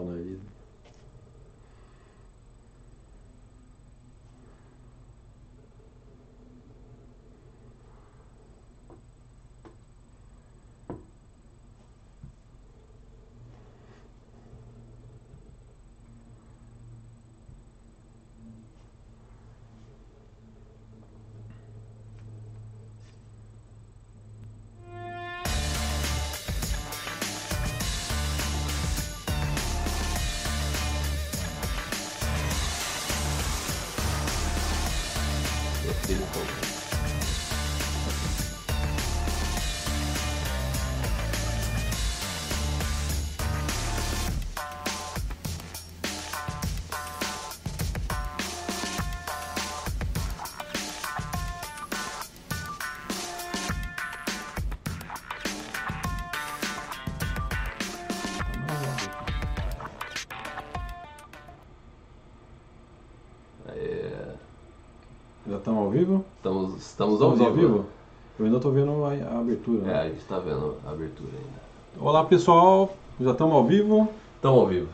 na vida. Já estamos ao vivo? estamos, estamos ao Estamos vivo. Eu ainda estou vendo a, a abertura. É, né? a gente tá vendo a abertura ainda. Olá pessoal, já estamos ao vivo. Estamos ao vivo.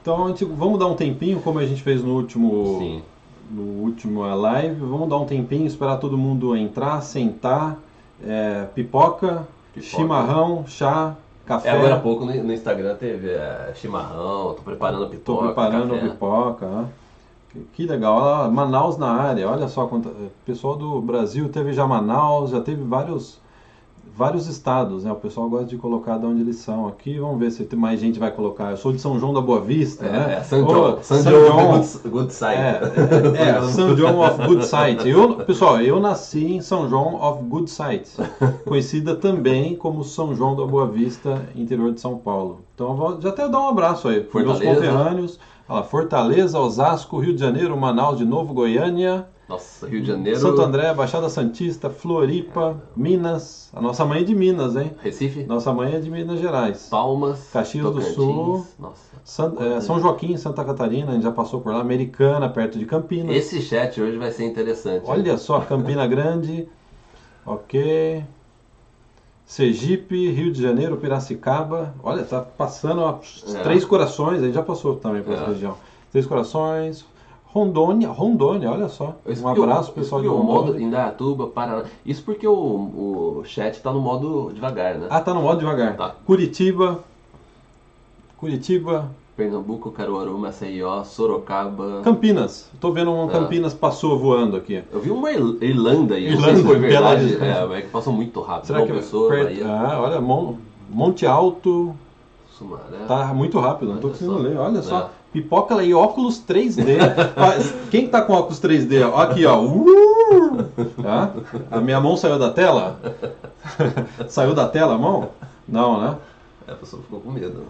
Então gente- vamos dar um tempinho, como a gente fez no último, Sim. no último live. Vamos dar um tempinho, esperar todo mundo entrar, sentar, é, pipoca, Pipoca. chimarrão, chá, café. É, agora há pouco no, Instagram teve é, chimarrão, tô preparando pipoca. preparando café. pipoca. Que- Que legal, olha lá, Manaus na área, olha só, quanta- o pessoal do Brasil teve já Manaus, já teve vários, vários estados, né? O pessoal gosta de colocar de onde eles são aqui, vamos ver se mais gente vai colocar. Eu sou de São João da Boa Vista, É, né? é, São Ô, John, São São John, John. Good, good Side. É, é, é, São John of Good Sight. Eu, pessoal, eu nasci em São João of Good Sight, conhecida também como São João da Boa Vista, interior de São Paulo. Então, eu vou já até dar um abraço aí para meus Fortaleza. conterrâneos. Olha lá, Fortaleza, Osasco, Rio de Janeiro, Manaus de novo, Goiânia, Nossa, Rio de Janeiro. Santo André, Baixada Santista, Floripa, Minas. A nossa mãe é de Minas, hein? Recife, Nossa mãe é de Minas Gerais. Palmas, Caxias do. Sul. Nossa. San- é, São Joaquim, Santa Catarina, a gente já passou por lá. Americana, perto de Campinas. Esse chat hoje vai ser interessante. Olha só, Campina Grande, ok. Sergipe, Rio de Janeiro, Piracicaba. Olha, tá passando ó, É. Três Corações, a gente já passou também por essa É. região. Três Corações, Rondônia, Rondônia, olha só. Um abraço, o, pessoal de o modo Rondônia. Indaiatuba, Paraná. Isso porque o, o chat tá no modo devagar, né? Ah, tá no modo devagar. Tá. Curitiba, Curitiba, Pernambuco, Caruaru, Maceió, Sorocaba. Campinas. Tô vendo um É. Campinas passou voando aqui. Eu vi uma Ir- Irlanda aí, não sei Irlanda, se foi verdade. Bela É, mas é que passou muito rápido. Será João que é Pessoa, perto- Bahia, Ah, olha, Mon- Monte Alto, Sumaré. Tá muito rápido, não tô Olha conseguindo só. ler. Olha só, É. pipoca aí, óculos 3D. Faz- Quem tá com óculos 3D? Ó, Aqui, ó. Uh! A minha mão saiu da tela? saiu da tela a mão? Não, né? É, a pessoa ficou com medo.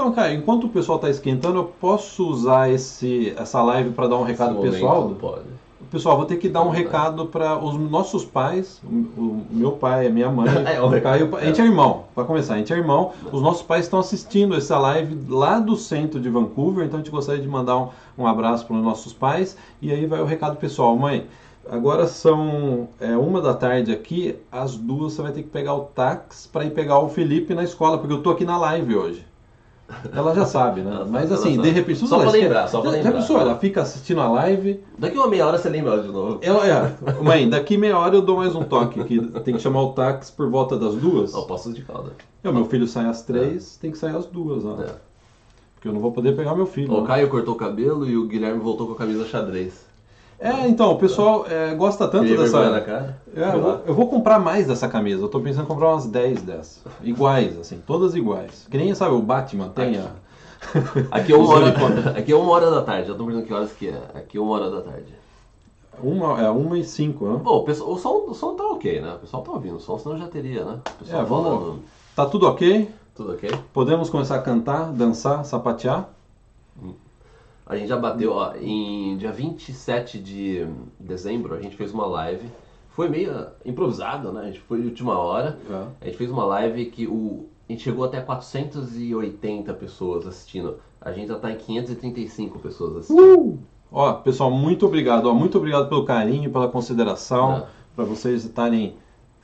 Então, cara, enquanto o pessoal tá esquentando, eu posso usar esse, essa live para dar um recado Esse momento pessoal? não Pode. Pessoal, vou ter que dar um É. recado para os nossos pais, o, o meu pai, a minha mãe, É, o o recado, Caio, a gente é irmão, para começar, a gente é irmão. Os nossos pais estão assistindo essa live lá do centro de Vancouver, então a gente gostaria de mandar um, um abraço para os nossos pais. E aí vai o recado pessoal, mãe. Agora são é, uma da tarde aqui, às duas você vai ter que pegar o táxi para ir pegar o Felipe na escola, porque eu tô aqui na live hoje. Ela já sabe, né? Ela Mas assim, de repente. Só pra lembrar, só pra lembrar. Já pensou? Ela fica assistindo a live, Daqui uma meia hora você lembra ela de novo. ela, é, mãe, daqui meia hora eu dou mais um toque aqui. Tem que chamar o táxi por volta das duas. Ó, posso de calda. É, o meu filho sai às três, tem que sair às duas, ó. É. Porque eu não vou poder pegar meu filho. O né? Caio cortou o cabelo e o Guilherme voltou com a camisa xadrez. É, então, o pessoal é, gosta tanto dessa. na cara? É, eu, vou, eu vou comprar mais dessa camisa. Eu tô pensando em comprar umas 10 dessas. Iguais, assim, todas iguais. Que nem, sabe, o Batman tem a. Aqui é uma hora, aqui é uma hora da tarde. Já tô perguntando que horas que é. Aqui é uma hora da tarde. Uma, é uma e cinco, né? Pô, o, pessoal, o, som, o som tá ok, né? O pessoal tá ouvindo o som, senão já teria, né? O pessoal É, vamos- falando. Tá tudo ok? Tudo ok? Podemos começar a cantar, dançar, sapatear? A gente já bateu, ó, em dia 27 de dezembro, a gente fez uma live. Foi meio improvisado, né? A gente foi de última hora. É. A gente fez uma live que o, a gente chegou até 480 pessoas assistindo. A gente já tá em 535 pessoas assistindo. Uh! Ó, pessoal, muito obrigado. Ó, muito obrigado pelo carinho, pela consideração, para vocês estarem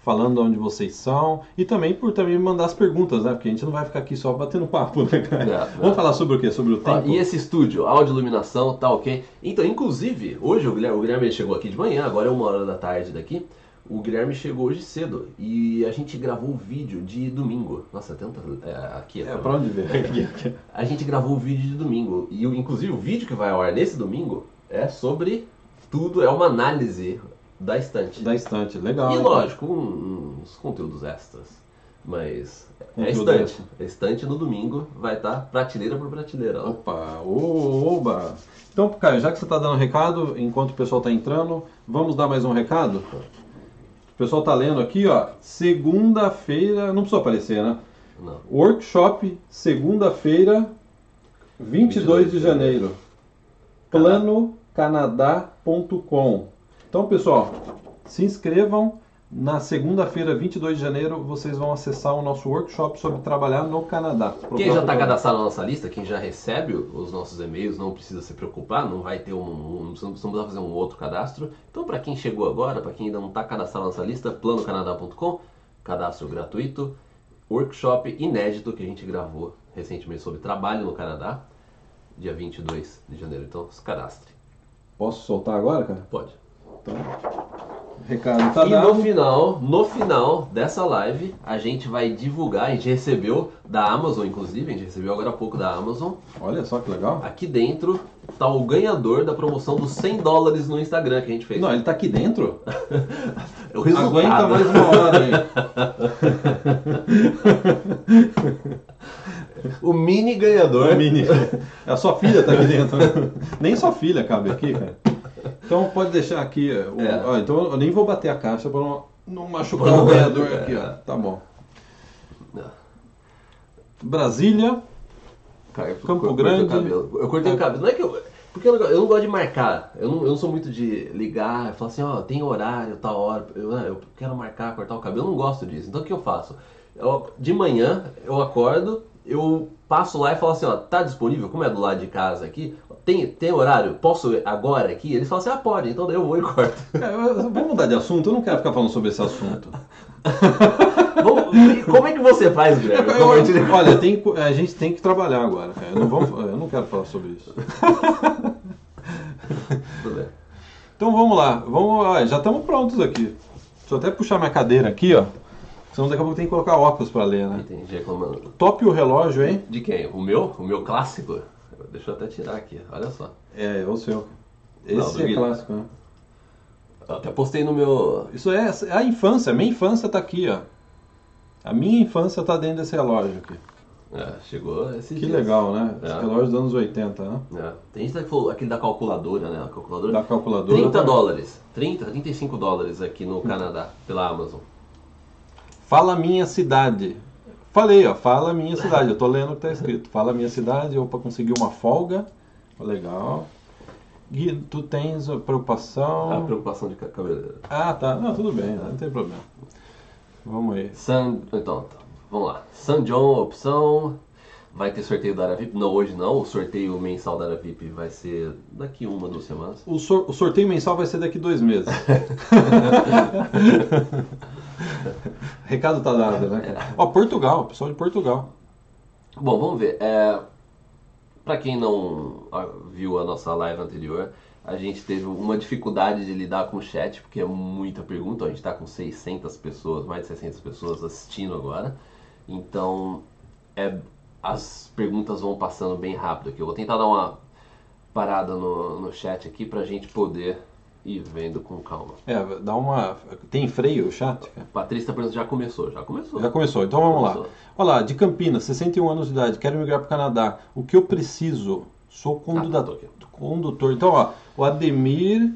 falando onde vocês são e também por também mandar as perguntas, né? Porque a gente não vai ficar aqui só batendo papo, né, cara? É, Vamos é. falar sobre o quê? Sobre o tempo? e esse estúdio, áudio, iluminação, tá ok? Então, inclusive, hoje o Guilherme, o Guilherme chegou aqui de manhã, agora é uma hora da tarde daqui. O Guilherme chegou hoje cedo e a gente gravou um vídeo de domingo. Nossa, tenta é, aqui. É, pra onde ver? Aqui, aqui. A gente gravou o vídeo de domingo. E o- inclusive o vídeo que vai ao ar nesse domingo é sobre tudo, é uma análise da estante. Da estante, legal. E lógico, um- uns conteúdos extras. Mas é estante. A estante no domingo vai estar prateleira por prateleira. Ó. Opa, oba! Então, Caio, já que você está dando recado, enquanto o pessoal está entrando, vamos dar mais um recado? O pessoal está lendo aqui, ó. Segunda-feira, não precisa aparecer, né? Não. Workshop, segunda-feira, 22 de janeiro. planocanadá.com. Então, pessoal, se inscrevam. Na segunda-feira, 22 de janeiro, vocês vão acessar o nosso workshop sobre trabalhar no Canadá. Quem já está cadastrado na nossa lista, quem já recebe os nossos e-mails, não precisa se preocupar, não vai ter um, um não precisa fazer um outro cadastro. Então, para quem chegou agora, para quem ainda não está cadastrado na nossa lista, planocanadá.com, cadastro gratuito, workshop inédito que a gente gravou recentemente sobre trabalho no Canadá, dia 22 de janeiro. Então, se cadastre. Posso soltar agora, cara? Pode. Então, recado tá e dado. no final, no final dessa live, a gente vai divulgar, a gente recebeu da Amazon, inclusive, a gente recebeu agora há pouco da Amazon, Olha só que legal. Aqui dentro tá o ganhador da promoção dos 100 dólares no Instagram que a gente fez. Não, ele tá aqui dentro? É o resultado. Aguenta mais uma hora aí. O mini ganhador. Mini. A sua filha tá aqui dentro. né? Nem sua filha cabe aqui, cara. Então pode deixar aqui. O... É. ó, então eu nem vou bater a caixa pra não, não machucar o ganhador machucar, aqui, ó. é. Tá bom. Brasília. Cara, eu Campo Grande. o cabelo. Eu cortei o cabelo. Não é que eu. Porque eu não, eu não gosto de marcar. Eu não, eu não sou muito de ligar, falar assim, ó, tem horário, tal hora. Eu, ah, eu quero marcar, cortar o cabelo. Eu não gosto disso. Então o que eu faço? Eu- de manhã eu acordo, eu passo lá e falo assim, ó, tá disponível? Como é do lado de casa aqui, tem, tem horário? Posso agora aqui? Eles falam assim, ah, pode. Então daí eu vou e corto. É, Vamos mudar de assunto? Eu não quero ficar falando sobre esse assunto. Como é que você faz, Guilherme? Eu- Compartilha. olha, tem a gente tem que trabalhar agora, cara. Eu não, vamos- eu não quero falar sobre isso. Então vamos lá, vamos já estamos prontos aqui. Deixa eu até puxar minha cadeira aqui, ó. Senão daqui a pouco tem que colocar óculos para ler, né? Entendi, reclamando. Top o relógio, hein? De quem? O meu? O meu clássico? Deixa eu até tirar aqui, olha só. É, o seu. Não, Esse é duvido. clássico, né? Eu até postei no meu. Isso é a infância, a minha infância tá aqui, ó. A minha infância tá dentro desse relógio aqui. É, chegou esse Que legal, né? Esse É. relógio dos anos 80, né? É. Tem gente que falou aquele da calculadora, né? A calculadora. Da calculadora. 30 tá? dólares. 30, 35 dólares aqui no Canadá, pela Amazon. Fala minha cidade. Falei, ó, fala minha cidade. Eu tô lendo o que tá escrito. Fala minha cidade, ou para conseguir uma folga. Legal. Gui, tu tens preocupação? A preocupação de ca- cabeleireiro. Ah, tá. Não, tudo bem, não tem problema. Vamos aí. San... Então, tá. vamos lá. San John, opção. Vai ter sorteio da área VIP? Não, hoje não. O sorteio mensal da área VIP vai ser daqui uma, duas semanas. O, sor- o sorteio mensal vai ser daqui dois meses. Recado tá dado, né? cara? Ó, Portugal, pessoal de Portugal. Bom, vamos ver. É, para quem não ah, viu a nossa live anterior, a gente teve uma dificuldade de lidar com o chat, porque é muita pergunta. A gente está com 600 pessoas, mais de 600 pessoas assistindo agora. Então, é, as perguntas vão passando bem rápido aqui. Eu vou tentar dar uma parada no, no chat aqui para a gente poder ir vendo com calma. É, dá uma. Tem freio o chat? Patrícia tá perguntando, já começou, já começou. Já começou, então vamos lá. Começou. Olha lá, de Campinas, 61 anos de idade, quero migrar para o Canadá. O que eu preciso? Sou condutor. Ah, aqui. condutor. Então, ó, o Ademir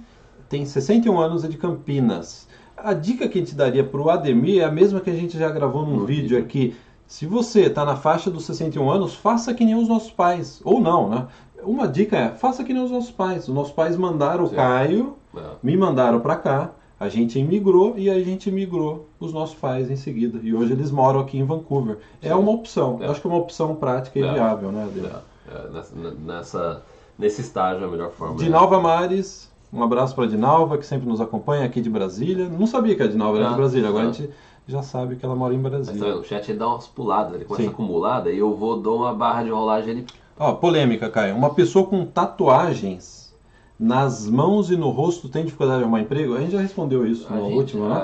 tem 61 anos, é de Campinas. A dica que a gente daria para o Ademir é a mesma que a gente já gravou num No vídeo. aqui. Se você está na faixa dos 61 anos, faça que nem os nossos pais. Ou não, né? Uma dica é, faça que nem os nossos pais. Os nossos pais mandaram o. Caio, É. me mandaram para cá, a gente imigrou e a gente imigrou os nossos pais em seguida. E hoje eles moram aqui em Vancouver. É uma opção. É. Eu acho que é uma opção prática e É. viável, né, Ademir? É, é, nessa, nesse estágio é a melhor forma. Dinalva Mares, um abraço para Dinalva, que sempre nos acompanha aqui de Brasília. Não sabia que a Dinalva era Ah, de Brasília, agora ah. a gente já sabe que ela mora em Mas Brasília. tá vendo? O chat dá umas puladas, ele começa Sim. a acumular, daí eu vou, dou uma barra de rolagem, ele Ó, polêmica, Caio. Uma pessoa com tatuagens nas mãos e no rosto tem dificuldade de arrumar emprego? A gente já respondeu isso A no gente, último, né?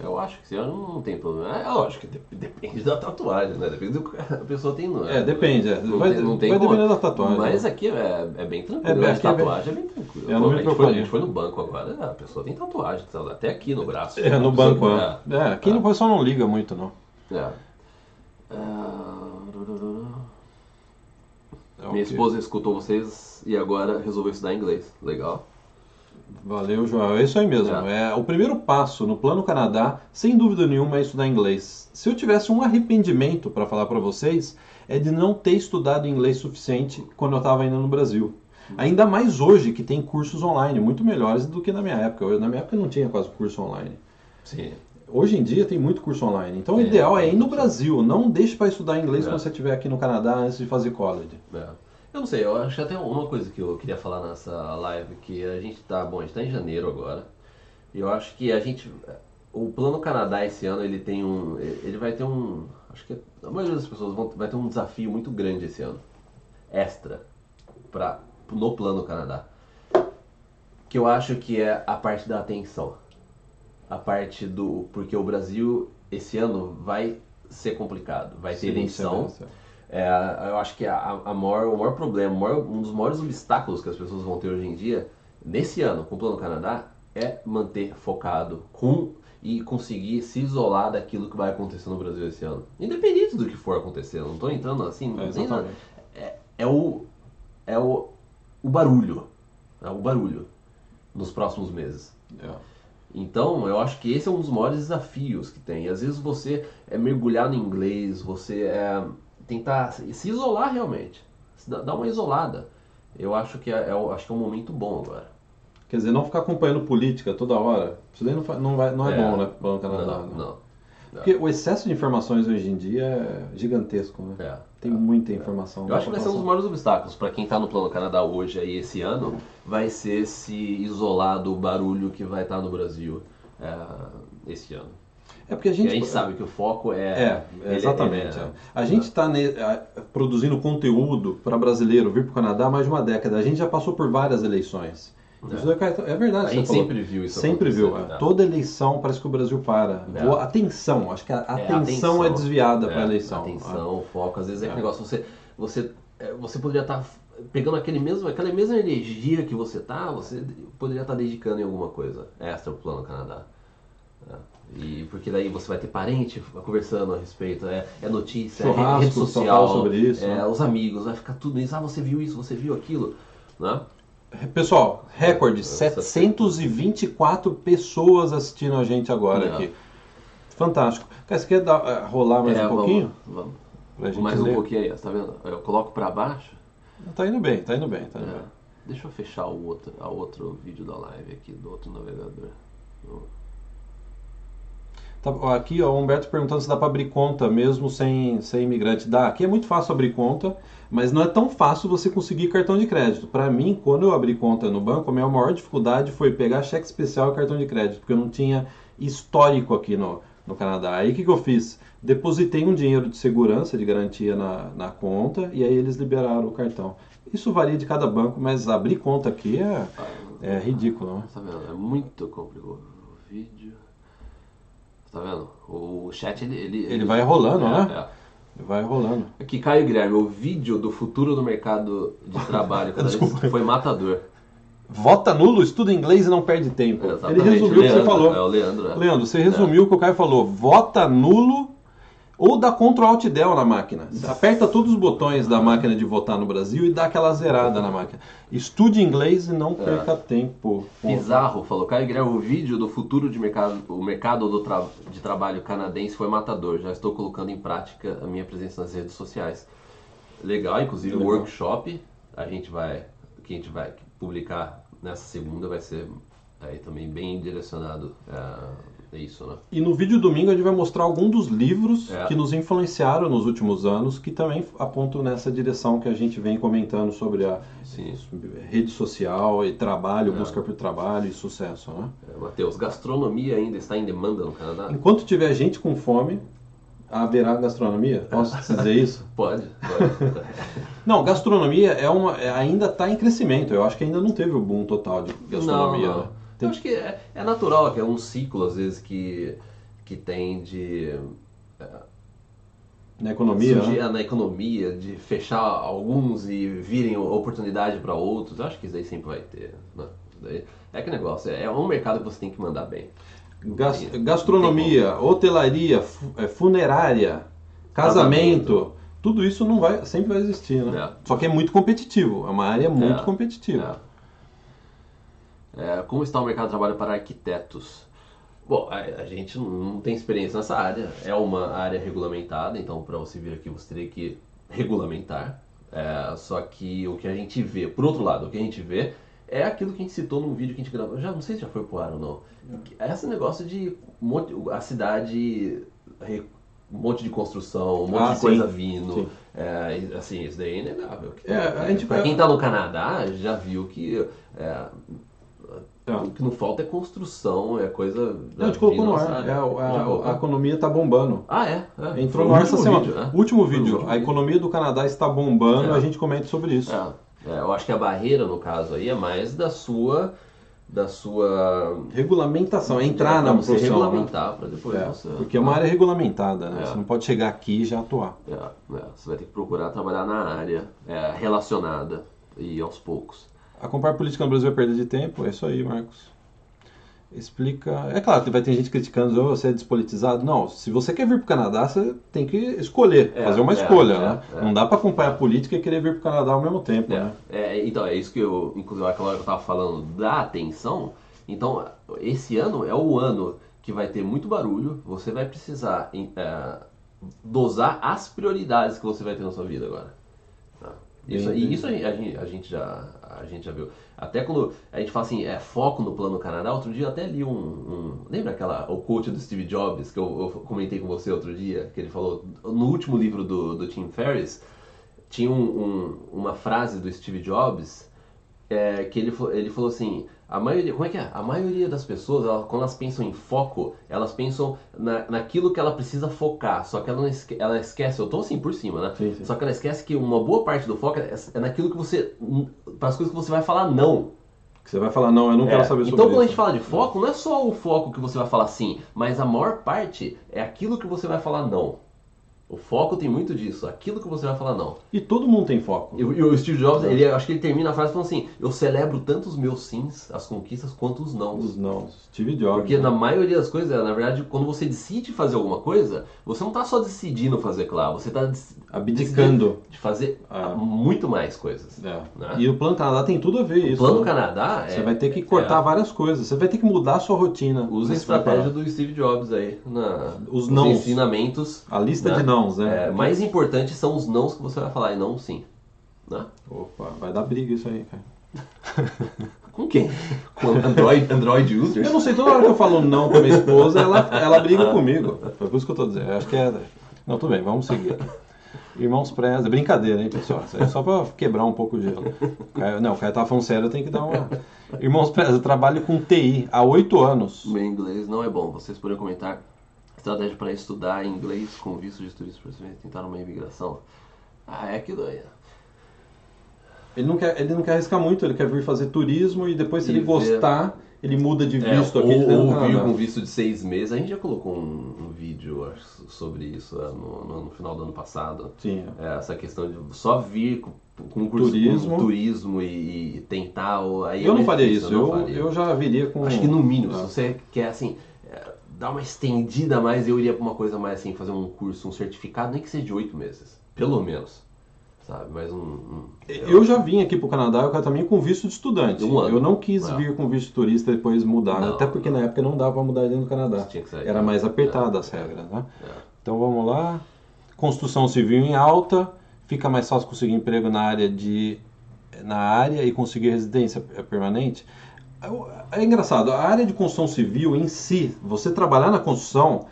é, eu acho que sim, eu não, não tem problema. É lógico que de- depende da tatuagem, né? Depende do que a pessoa tem. No, É, depende, é. Não Vai- tem, não tem vai como. depender da tatuagem, Mas né? aqui é, é bem É, tranquilo. bem- a aqui é bem- tatuagem é bem tranquilo. É, a, gente foi, a gente foi no banco agora, a pessoa tem tatuagem, até aqui no braço. É, no banco, né? É, aqui no pessoal não liga muito, não. É. É, É Minha ok. esposa escutou vocês e agora resolveu estudar inglês. Legal. Valeu, João. É isso aí mesmo. É. É. o primeiro passo no Plano Canadá, sem dúvida nenhuma, é estudar inglês. Se eu tivesse um arrependimento para falar para vocês, é de não ter estudado inglês suficiente quando eu estava ainda no Brasil. Ainda mais hoje, que tem cursos online muito melhores do que na minha época. Eu- Na minha época não tinha quase curso online. Sim. Hoje em dia tem muito curso online. Então o É, ideal é ir no. Brasil. Não deixe para estudar inglês É. quando você estiver aqui no Canadá antes de fazer college. É. Eu não sei, eu acho que até uma coisa que eu queria falar nessa live, que a gente tá, bom, a gente tá em janeiro agora, e eu acho que a gente, o Plano Canadá esse ano, ele tem um, ele vai ter um, acho que a maioria das pessoas vão, vai ter um desafio muito grande esse ano, extra, pra, no Plano Canadá, que eu acho que é a parte da atenção, a parte do, porque o Brasil esse ano vai ser complicado, vai ter eleição, é, eu acho que a, a maior, o maior problema, o maior- um dos maiores obstáculos que as pessoas vão ter hoje em dia, nesse ano, com o Plano Canadá, é manter focado com e conseguir se isolar daquilo que vai acontecer no Brasil esse ano. Independente do que for acontecer, não estou entrando assim, É, na- exatamente. é o, é o, o barulho, é o barulho nos próximos meses. É. Então, eu acho que esse é um dos maiores desafios que tem. E às vezes você é mergulhar no inglês, você é tentar se isolar realmente, dar uma isolada. Eu acho que é, é o- acho que é um momento bom agora. Quer dizer, não ficar acompanhando política toda hora. Isso daí não, não, vai, não é, bom, né, pro Plano Canadá. Não, né? não. Porque o excesso de informações hoje em dia é gigantesco, né? É. Tem muita informação. Eu acho que vai ser um dos maiores obstáculos para quem está no Plano Canadá hoje aí esse ano, vai ser se isolar do barulho que vai estar no Brasil é, esse ano. É porque a E gente, a gente sabe que o foco é. É, ele- exatamente. ele é. A gente está produzindo conteúdo para brasileiro vir para o Canadá há mais de uma década. A gente já passou por várias eleições. É. Isso é, é verdade. A gente falou. sempre viu isso Sempre viu. é. né? Toda eleição parece que o Brasil para. É. Atenção, acho que a É, atenção é, desviada para a é, eleição. Atenção, foco. Às vezes é, É. aquele negócio, você, você, é, você poderia estar pegando aquele mesmo, aquela mesma energia que você tá, você poderia estar dedicando em alguma coisa extra pro Plano Canadá. É. E porque daí você vai ter parente conversando a respeito, é, é notícia, é Churrasco, rede só social, sobre isso, é, né? os amigos, vai ficar tudo isso, ah, você viu isso, você viu aquilo, né? Pessoal, recorde: É, 724 pessoas assistindo a gente agora aqui. Fantástico. Cara, você quer dar- eh, rolar mais É, um pouquinho? Vamos, Mais um ler? pouquinho aí, tá vendo? Eu coloco pra baixo, Tá indo bem, tá indo bem, tá indo É. bem. Deixa eu fechar o outro, a outro vídeo da live aqui do outro navegador. Tá, aqui, ó, o Humberto perguntando se dá para abrir conta mesmo sem, sem imigrante. Dá. Aqui é muito fácil abrir conta, mas não é tão fácil você conseguir cartão de crédito. Para mim, quando eu abri conta no banco, a minha maior dificuldade foi pegar cheque especial e cartão de crédito, porque eu não tinha histórico aqui no, no Canadá. Aí o que, que eu fiz? Depositei um dinheiro de segurança, de garantia na, na conta, e aí eles liberaram o cartão. Isso varia de cada banco, mas abrir conta aqui é, é ridículo, né? Tá vendo? É muito complicado. O vídeo. Tá vendo? O chat ele. Ele, Ele vai rolando, é, né? é. Vai rolando. Aqui, Caio Guilherme, o vídeo do futuro do mercado de trabalho cada vez Desculpa. foi matador. Vota nulo, estuda inglês e não perde tempo. Ele Exatamente. resumiu o que você Leandro, falou. É o Leandro. é. Leandro, você resumiu o que o Caio falou. Vota nulo ou dá Ctrl Alt Del na máquina. Aperta todos os botões da máquina de votar no Brasil e dá aquela zerada na máquina. Estude inglês e não perca tempo. Bizarro falou, Caio Guilherme, o vídeo do futuro de mercado, o mercado do tra- de trabalho canadense foi matador. Já estou colocando em prática a minha presença nas redes sociais. Legal, inclusive o workshop a gente vai, que a gente vai publicar nessa segunda vai ser aí também bem direcionado é, é isso, né? E no vídeo domingo a gente vai mostrar alguns dos livros É. que nos influenciaram nos últimos anos, que também apontam nessa direção que a gente vem comentando sobre a Sim. rede social e trabalho, É. busca por trabalho e sucesso, né? É, Matheus, gastronomia ainda está em demanda no Canadá? Enquanto tiver gente com fome, haverá gastronomia? Posso dizer isso? Pode, pode. Não, gastronomia é uma, é- ainda está em crescimento. Eu acho que ainda não teve o boom total de gastronomia. Não, não. né? Eu acho que é, é natural, que é um ciclo, às vezes, que, que tem de Na economia, surgir né? na economia, de fechar alguns e virem oportunidade para outros. Eu acho que isso aí sempre vai ter. Né? É que negócio, é um mercado que você tem que mandar bem. Gas- gastronomia, hotelaria, é, funerária, casamento, tudo isso não vai, sempre vai existir, né? É. Só que é muito competitivo, é uma área muito É. competitiva. É, como está o mercado de trabalho para arquitetos? Bom, a, a gente não- tem experiência nessa área. É uma área regulamentada, então para você vir aqui você teria que regulamentar. É, só que o que a gente vê, por outro lado, o que a gente vê é aquilo que a gente citou num vídeo que a gente gravou. Já não sei se já foi pro ar ou não. É Esse negócio de a cidade, um monte de construção, um monte Ah, de coisa sim. vindo. Sim. É, assim, isso daí é inegável. É, gente pra quem tá no Canadá já viu que é, É. o que não falta é construção, é coisa. Não, a gente colocou no ar, é, a, a colocou? economia está bombando. Ah, é? é. Entrou Foi no ar essa último semana. vídeo, né? Último Foi o vídeo, último a economia do Canadá está bombando, É. a gente comenta sobre isso. É, é, eu acho que a barreira, no caso aí, é mais da sua. Da sua. Regulamentação, é entrar na profissão. né? regulamentar para depois É, você. porque é uma área regulamentada, né? É. Você não pode chegar aqui e já atuar. É, é, você vai ter que procurar trabalhar na área é, relacionada e aos poucos. A comprar política no Brasil é perda de tempo, é isso aí, Marcos. Explica. É claro que vai ter gente criticando, "Oh, você é despolitizado. Não, se você quer vir para o Canadá, você tem que escolher, É, fazer uma é, escolha, é, né? é. Não dá para acompanhar a política e querer vir para o Canadá ao mesmo tempo, É, né? é, então, é isso que eu, inclusive, aquela hora que eu tava falando da atenção. Então, esse ano é o ano que vai ter muito barulho, você vai precisar dosar as prioridades que você vai ter na sua vida agora. Tá? Isso, e isso a gente- a gente já, a gente já viu. Até quando a gente fala assim, é foco no plano Canadá, outro dia eu até li um, um- Lembra aquela, o coach do Steve Jobs que eu, eu comentei com você outro dia? Que ele falou, no último livro do, do Tim Ferriss, tinha um- um- uma frase do Steve Jobs é, que ele, ele falou assim, a maioria, como é que é? A maioria das pessoas, ela- quando elas pensam em foco, elas pensam na, naquilo que ela precisa focar, só que ela, não esque, ela esquece, eu tô assim por cima, né? Sim, sim. Só que ela esquece que uma boa parte do foco é, é naquilo que você, para as coisas que você vai falar não. Que Você vai falar, não, eu não quero É, saber sobre então, quando a isso. gente fala de foco, não é só o foco que você vai falar sim, mas a maior parte é aquilo que você vai falar não. O foco tem muito disso, aquilo que você vai falar não. E todo mundo tem foco. E, o- e o Steve Jobs, ele, acho que ele termina a frase falando assim: Eu celebro tanto os meus sims, as conquistas, quanto os não. Os não, Steve Jobs. Porque né? na maioria das coisas, na verdade, quando você decide fazer alguma coisa, você não está só decidindo fazer claro, você está Abdicando. de fazer Ah. muito mais coisas. É. Né? E o Plano Canadá tem tudo a ver O isso. plano né? Canadá é, Você vai ter que cortar é, várias coisas. Você vai ter que mudar a sua rotina. usa a estratégia do Steve Jobs aí, na, Os nos nãos. ensinamentos. A lista né? de nãos, né? É, mais importante são os nãos que você vai falar e não o sim. Né? Opa, vai dar briga isso aí, cara. Com quem? Com Android, Android users? Eu não sei, toda hora que eu falo não pra minha esposa, ela, ela briga comigo. Foi por isso que eu tô dizendo. Eu acho que é. Não, tudo bem, vamos seguir. Irmãos Preza, brincadeira, hein, pessoal? Isso é só pra quebrar um pouco o gelo. Não, o cara tá falando sério, eu tenho que dar uma. Irmãos Preza, eu trabalho com TI há oito anos. Meu inglês não é bom. Vocês poderiam comentar estratégia para estudar inglês com visto de turista para tentar uma imigração? Ah, é aquilo aí. Ele não, quer, ele não quer arriscar muito, ele quer vir fazer turismo e depois, se E ele ver- gostar, ele muda de É, visto aqui de ou, ou Canadá. vir com visto de seis meses. A gente já colocou um, um vídeo acho, sobre isso é, no, no- no final do ano passado. Sim, É, essa questão de só vir com, com curso Turismo. com turismo e, e tentar. ou- Aí é eu não faria difícil, isso, eu, não faria. eu já viria com. Acho que no mínimo, Ah. se você quer assim, é, dar uma estendida a mais, eu iria pra uma coisa mais assim, fazer um curso, um certificado, nem que seja de oito meses. Pelo menos. Sabe? Mais um. um- Eu já vim aqui pro Canadá, eu também com visto de estudante. Um ano. Eu não quis É. vir com visto de turista e depois mudar, Não, até porque na época não dava pra mudar dentro do Canadá. Tinha que sair. Era mais apertada as regras, né? É. Então vamos lá. Construção civil em alta, fica mais fácil conseguir emprego na área de na área e conseguir residência permanente. É engraçado, a área de construção civil em si, você trabalhar na construção,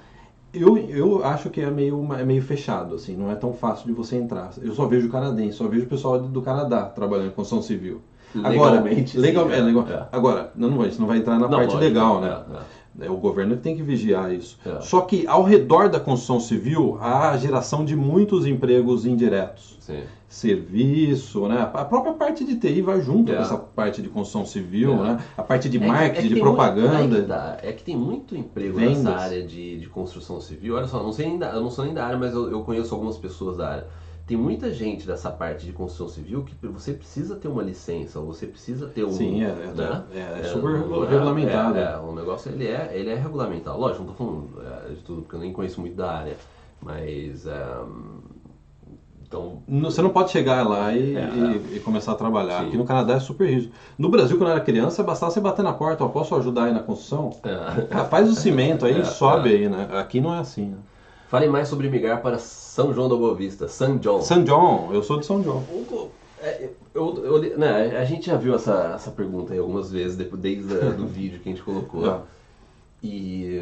eu, eu acho que é meio, é meio fechado, assim, não é tão fácil de você entrar. Eu só vejo canadense, só vejo o pessoal do Canadá trabalhando em construção civil. Legalmente, Agora, legal, sim, é, é. legal. É. Agora, não, não, vai, isso não vai entrar na Não, parte lógico, legal, é, né? é. É o governo que tem que vigiar isso. É. Só que ao redor da construção civil há a geração de muitos empregos indiretos. Sim. Serviço, né? A própria parte de TI vai junto É. com essa parte de construção civil, É. né? A parte de É marketing, é de tem muito- propaganda. é, que dá, é que tem muito emprego Vendas. nessa área de, de construção civil. Olha só, não sei nem da- eu não sou nem da área, mas eu, eu conheço algumas pessoas da área. Tem muita gente dessa parte de construção civil que você precisa ter uma licença, ou você precisa ter um. Sim, é, é, né? é, é super não é- regulamentado. É, é, o negócio ele é, ele é regulamentado. Lógico, não tô falando é, de tudo, porque eu nem conheço muito da área. Mas. é, então. Você não pode chegar lá e, É. e- e começar a trabalhar. Sim. Aqui no Canadá é super rígido. No Brasil, quando eu era criança, bastava você bater na porta, ó, posso ajudar aí na construção? é. Ah, faz o cimento aí, É, sobe é. aí, né? Aqui não é assim. Né? Fale mais sobre migrar para São João da Boa Vista, São John. São John, eu sou de São João. O- é, Eu, eu né, a gente já viu essa, essa pergunta aí algumas vezes, desde a- do vídeo que a gente colocou. É. E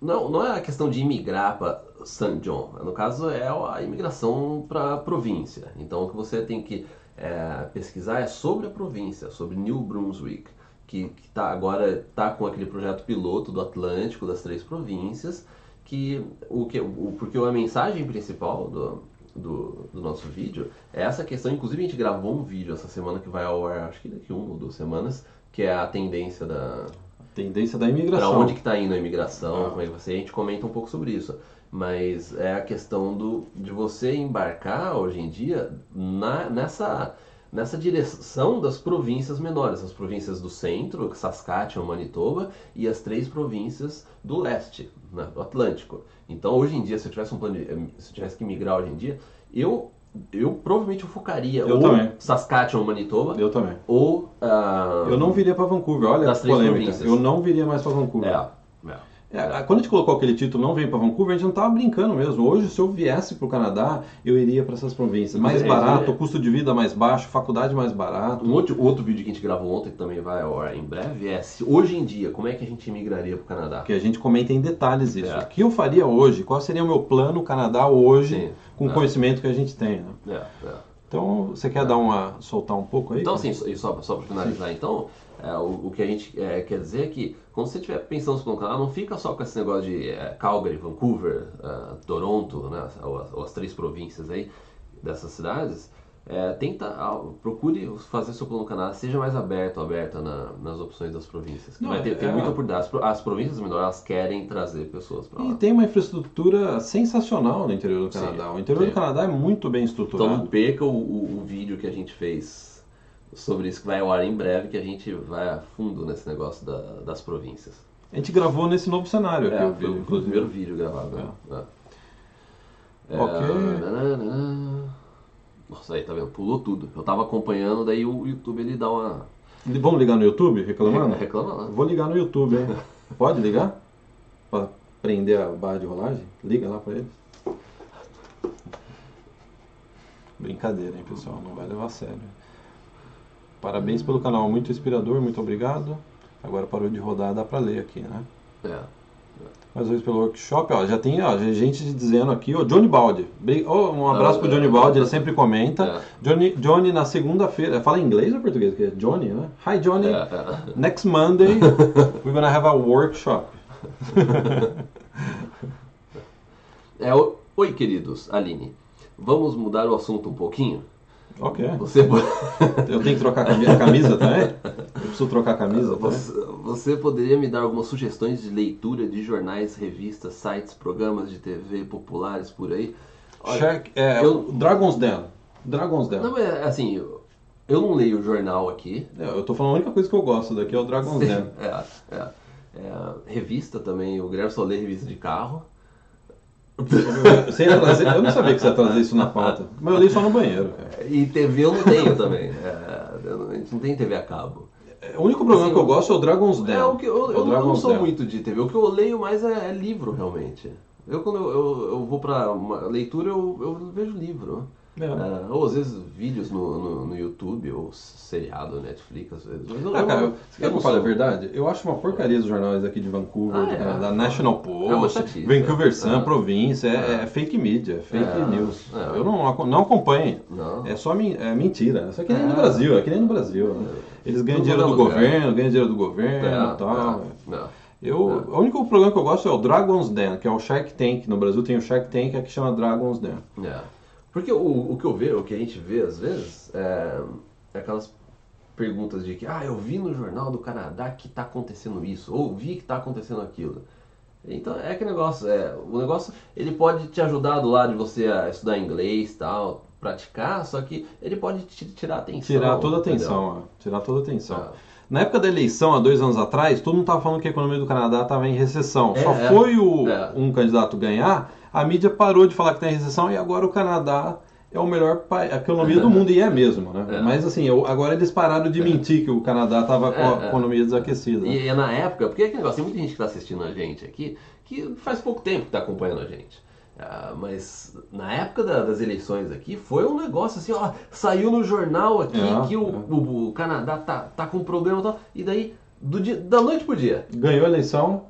não, não é a questão de imigrar para St. John. No caso, é a imigração para a província. Então, o que você tem que é, pesquisar é sobre a província, sobre New Brunswick, que, que tá, agora está com aquele projeto piloto do Atlântico, das três províncias, que o que o, porque a mensagem principal do, do, do nosso vídeo é essa questão. Inclusive, a gente gravou um vídeo essa semana que vai ao ar, acho que daqui uma ou duas semanas, que é a tendência da, Tendência da para imigração. onde que está indo a imigração, Ah. como é que você, a gente comenta um pouco sobre isso. Mas é a questão do, de você embarcar hoje em dia na, nessa, nessa direção das províncias menores, as províncias do centro, Saskatchewan, Manitoba, e as três províncias do leste, né, do Atlântico. Então hoje em dia, se eu tivesse um plano de, se eu tivesse que migrar hoje em dia, eu, eu provavelmente eu focaria Eu ou também. Saskatchewan, Manitoba, Eu também. ou ah, Eu não viria para Vancouver, olha Das que polêmica. Eu não viria mais para Vancouver. É, é. Quando a gente colocou aquele título Não Vem para Vancouver, a gente não estava brincando mesmo. Hoje, se eu viesse para o Canadá, eu iria para essas províncias. Mais É, barato, é. custo de vida mais baixo, faculdade mais barato. Um outro, outro vídeo que a gente gravou ontem, que também vai ao em breve, é se hoje em dia, como é que a gente migraria para o Canadá? Que a gente comenta em detalhes isso. É. O que eu faria hoje? Qual seria o meu plano Canadá hoje, Sim. com o É. conhecimento que a gente tem? né? É. Então, você quer dar uma soltar um pouco aí? Então, assim, só, só para finalizar, então, é, o, o que a gente é, quer dizer é que quando você estiver pensando se colocar lá, não fica só com esse negócio de é, Calgary, Vancouver, é, Toronto, né, ou, as- ou as três províncias aí dessas cidades. É, tenta, ah, procure fazer seu plano Canadá, seja mais aberto, aberta na- nas opções das províncias. Não, vai ter, tem é- muita oportunidade. As, pro- as províncias menores, elas querem trazer pessoas para lá. E tem uma infraestrutura sensacional no interior do Sim, Canadá. O interior sim. do Canadá é muito bem estruturado. Então não perca o, o- o vídeo que a gente fez sobre isso, que vai ao ar em breve, que a gente vai a fundo nesse negócio da- das províncias. A gente gravou nesse novo cenário aqui, É, o foi, o primeiro vídeo gravado. né? É. Ok. nananana. Nossa, aí tá vendo? Pulou tudo. Eu tava acompanhando, daí o YouTube ele dá uma. Vamos ligar no YouTube reclamando? Reclama lá. Vou ligar no YouTube, hein? Pode ligar? Pra prender a barra de rolagem? Liga lá pra eles. Brincadeira, hein, pessoal? Não vai levar a sério. Parabéns pelo canal, muito inspirador, muito obrigado. Agora parou de rodar, dá pra ler aqui, né? É. Mais dois pelo workshop, ó, já tem ó, gente dizendo aqui, ó, Johnny Baldi. Ó, um abraço Ah, pro Johnny é. Baldi, ele sempre comenta. É. Johnny, Johnny na segunda-feira, fala em inglês ou português? Que é Johnny, né? Hi Johnny. É, é. Next Monday, we're gonna have a workshop. É, o- Oi, queridos, Aline. Vamos mudar o assunto um pouquinho? Ok. Você, Eu tenho que trocar a cami- a camisa também? Eu preciso trocar a camisa você, você poderia me dar algumas sugestões de leitura de jornais, revistas, sites, programas de TV populares por aí? Olha, Shark, é, eu- Dragon's Den. Dragon's Den. Não, mas assim, eu, eu não leio jornal aqui. É, eu tô falando a única coisa que eu gosto daqui é o Dragon's Den. É, é, é, revista também, o Guilherme só lê revista de carro. Você ia trazer, eu não sabia que você ia trazer isso na pauta. Mas eu li só no banheiro, cara. E TV eu não tenho também. É, não- a gente não tem TV a cabo. O único programa Assim, que eu gosto é o Dragon's Den. É, o que eu, É eu, não sou Den. muito de TV. O que eu leio mais é, é livro, realmente. Eu, quando eu, eu, eu vou pra uma leitura, eu, eu vejo livro. É. É, ou às vezes vídeos no, no, no YouTube, ou seriado, Netflix, às vezes. Mas eu, Ah, cara, eu, eu eu falo a verdade? Eu acho uma porcaria os jornais aqui de Vancouver, Ah, do é. Canadá, National É uma Post, chatice, Vancouver Sun, é. Província, é, É. é fake media, é fake É, news. é. Eu não, não acompanho. Não. É só é mentira. Isso aqui nem É. no Brasil, é que nem no Brasil. né? Eles ganham dinheiro do governo, ganham dinheiro do governo É, e tal. é, é. Eu, O único programa que eu gosto é o Dragon's Den, que é o Shark Tank. No Brasil tem o Shark Tank, aqui chama Dragon's Den. É. Porque o, o que eu vejo, o que a gente vê às vezes, é, é aquelas perguntas de que, ah, eu vi no jornal do Canadá que tá acontecendo isso, ou vi que tá acontecendo aquilo. Então é aquele negócio, é, o negócio ele pode te ajudar do lado de você a estudar inglês tal, praticar, só que ele pode te tirar a atenção. Tirar toda a atenção, ó. Tirar toda a atenção. Ah. Na época da eleição, há dois anos atrás, todo mundo estava falando que a economia do Canadá estava em recessão. É, Só é. foi o, É. um candidato ganhar, a mídia parou de falar que está em recessão e agora o Canadá é o melhor país, a economia do mundo, e é mesmo, né? É. Mas assim, eu- agora eles pararam de mentir que o Canadá estava com a É, é. economia desaquecida. E é na época, porque é aquele negócio, tem muita gente que está assistindo a gente aqui que faz pouco tempo que está acompanhando a gente. Ah, mas na época da- das eleições aqui foi um negócio assim, ó, saiu no jornal aqui É, que o, é. o- o Canadá tá, tá com problema e tal, e daí do dia, da noite pro dia. Ganhou a eleição,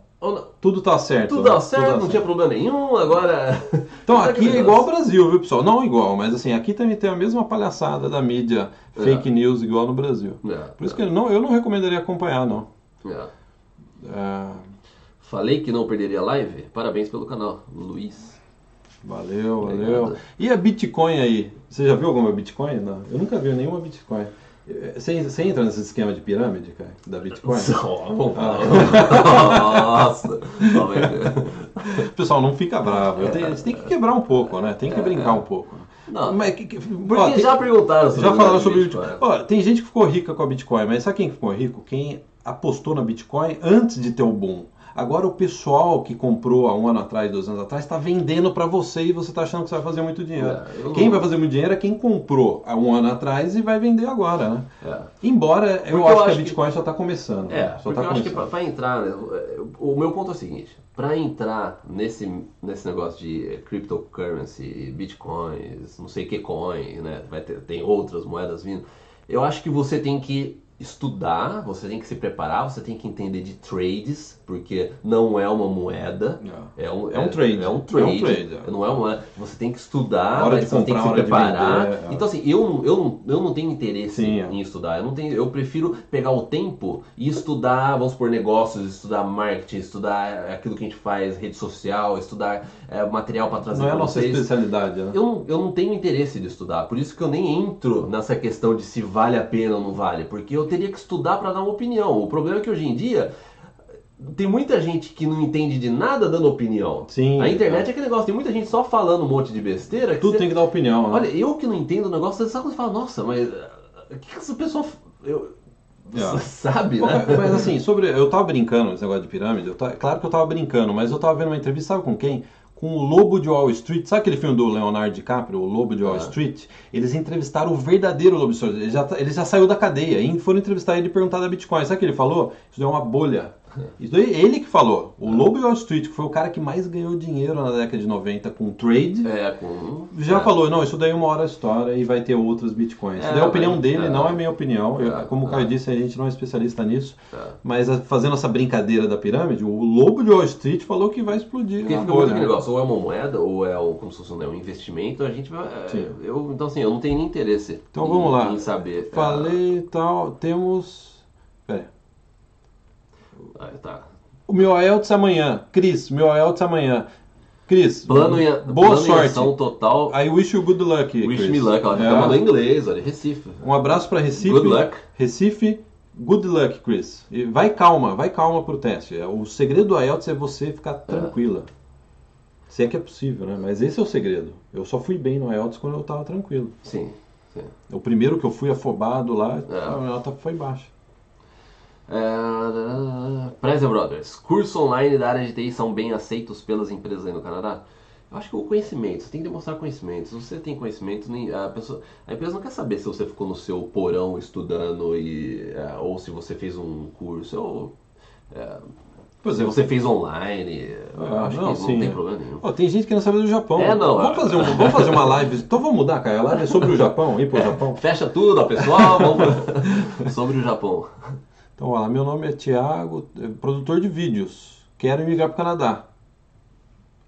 tudo tá certo. Tudo né? dá certo, dá não tinha problema nenhum, agora. Então Sabe aqui é igual ao? Brasil, viu, pessoal? Não igual, mas assim, aqui também tem a mesma palhaçada da mídia É. fake news igual no Brasil. É, Por isso que eu não, eu não recomendaria acompanhar, não. é. É, Falei que não perderia a live? Parabéns pelo canal, Luiz. valeu, Obrigado. valeu. E a Bitcoin aí? Você já viu alguma Bitcoin? Não, eu nunca vi nenhuma Bitcoin. Você, você entra nesse esquema de pirâmide, cara, da Bitcoin? Falar. Nossa! Pessoal, não fica bravo. Tenho- gente tem que quebrar um pouco, né? Tem que brincar um pouco. Não. Mas que- que- Porque ó, tem- já perguntaram sobre Já falaram sobre de Bitcoin. Ó, tem gente que ficou rica com a Bitcoin, mas sabe quem ficou rico? Quem apostou na Bitcoin antes de ter o boom. Agora o pessoal que comprou há um ano atrás, dois anos atrás, está vendendo para você e você está achando que você vai fazer muito dinheiro. É, eu Quem vai fazer muito dinheiro é quem comprou há um ano atrás e vai vender agora, né? É. Embora eu Porque eu acho que a acho que- Bitcoin só está começando. É, só tá eu acho que começando. para entrar, né, o meu ponto é o seguinte, para entrar nesse, nesse negócio de cryptocurrency, bitcoins, não sei que coin, né, vai ter, tem outras moedas vindo, eu acho que você tem que estudar, você tem que se preparar, você tem que entender de trades, porque não é uma moeda, É. é um, É um trade. é um trade, É um trade, é. não é uma, você tem que estudar, Hora mas de você tem que comprar, se preparar. vender, é. Então assim, eu, não- eu, eu não tenho interesse Sim, é. em estudar. Eu não tenho, eu prefiro pegar o tempo e estudar, vamos por negócios, estudar marketing, estudar aquilo que a gente faz, rede social, estudar é, material para trazer Não é a nossa vocês. especialidade, né? Eu não, eu não tenho interesse de estudar, por isso que eu nem entro nessa questão de se vale a pena ou não vale, porque eu teria que estudar para dar uma opinião. O problema é que hoje em dia tem muita gente que não entende de nada dando opinião. Sim, A internet é. é aquele negócio, tem muita gente só falando um monte de besteira. que Tudo você- tem que dar opinião, né? Olha, eu que não entendo o negócio, sabe quando você fala, nossa, mas o que, que essa pessoa. Eu, É. Sabe, né? Mas assim, sobre. Eu tava brincando nesse negócio de pirâmide, eu ta- claro que eu tava brincando, mas eu tava vendo uma entrevista, sabe com quem? Com o Lobo de Wall Street. Sabe aquele filme do Leonardo DiCaprio, O Lobo de Wall Ah. Street? Eles entrevistaram o verdadeiro Lobo de Wall Street. Ele já, ele já saiu da cadeia e foram entrevistar ele e perguntar da Bitcoin. Sabe o que ele falou? Isso daí é uma bolha. Isso daí ele que falou. O Lobo de Wall Street, que foi o cara que mais ganhou dinheiro na década de 90 com trade. É, com. Já é. falou, não, isso daí uma hora história e vai ter outros bitcoins. Isso É, daí é a opinião dele, é. não é minha opinião. Eu- É, como o é. Caio disse, a gente não é especialista nisso. É. Mas fazendo essa brincadeira da pirâmide, o lobo de Wall Street falou que vai explodir Porque fica muito aquele negócio, ou é uma moeda, ou é um, como se fosse um, né, um investimento, a gente vai. é. Eu, então, assim, eu não tenho nem interesse Então em, vamos lá. em saber. Falei e tal, temos... Pera. Ah, tá. O meu IELTS amanhã. Cris, meu IELTS amanhã. Cris, Plano em, boa plano em sorte. ação total. I wish you good luck, Wish Chris. me luck. Ela É. tá mandando em inglês, olha, Recife. Um abraço para Recife. Good luck. Recife, good luck, Chris. E vai calma, vai calma pro teste. É, O segredo do IELTS é você ficar tranquila. Se é que é possível, né? Mas esse é o segredo. Eu só fui bem no IELTS quando eu tava tranquilo. Sim, sim. O primeiro que eu fui afobado lá, É. a nota foi baixa. É, Preza Brothers, curso online da área de TI são bem aceitos pelas empresas aí no Canadá? Eu acho que o conhecimento, você tem que demonstrar conhecimento. Se você tem conhecimento, a, pessoa, a empresa não quer saber se você ficou no seu porão estudando e, é, ou se você fez um curso. Eu, é, Pois Se é. você fez online, eu Ah, acho não, que não sim. tem problema nenhum. Ó, tem gente que não sabe do Japão. É, não, Vamos é. fazer, um- vamos fazer uma live. Então vamos mudar, cara. A live é sobre o Japão, ir pro Japão. Fecha tudo, ó, pessoal. Vamos sobre o Japão. Então, olha lá, meu nome é Thiago, eh, produtor de vídeos. Quero emigrar para o Canadá.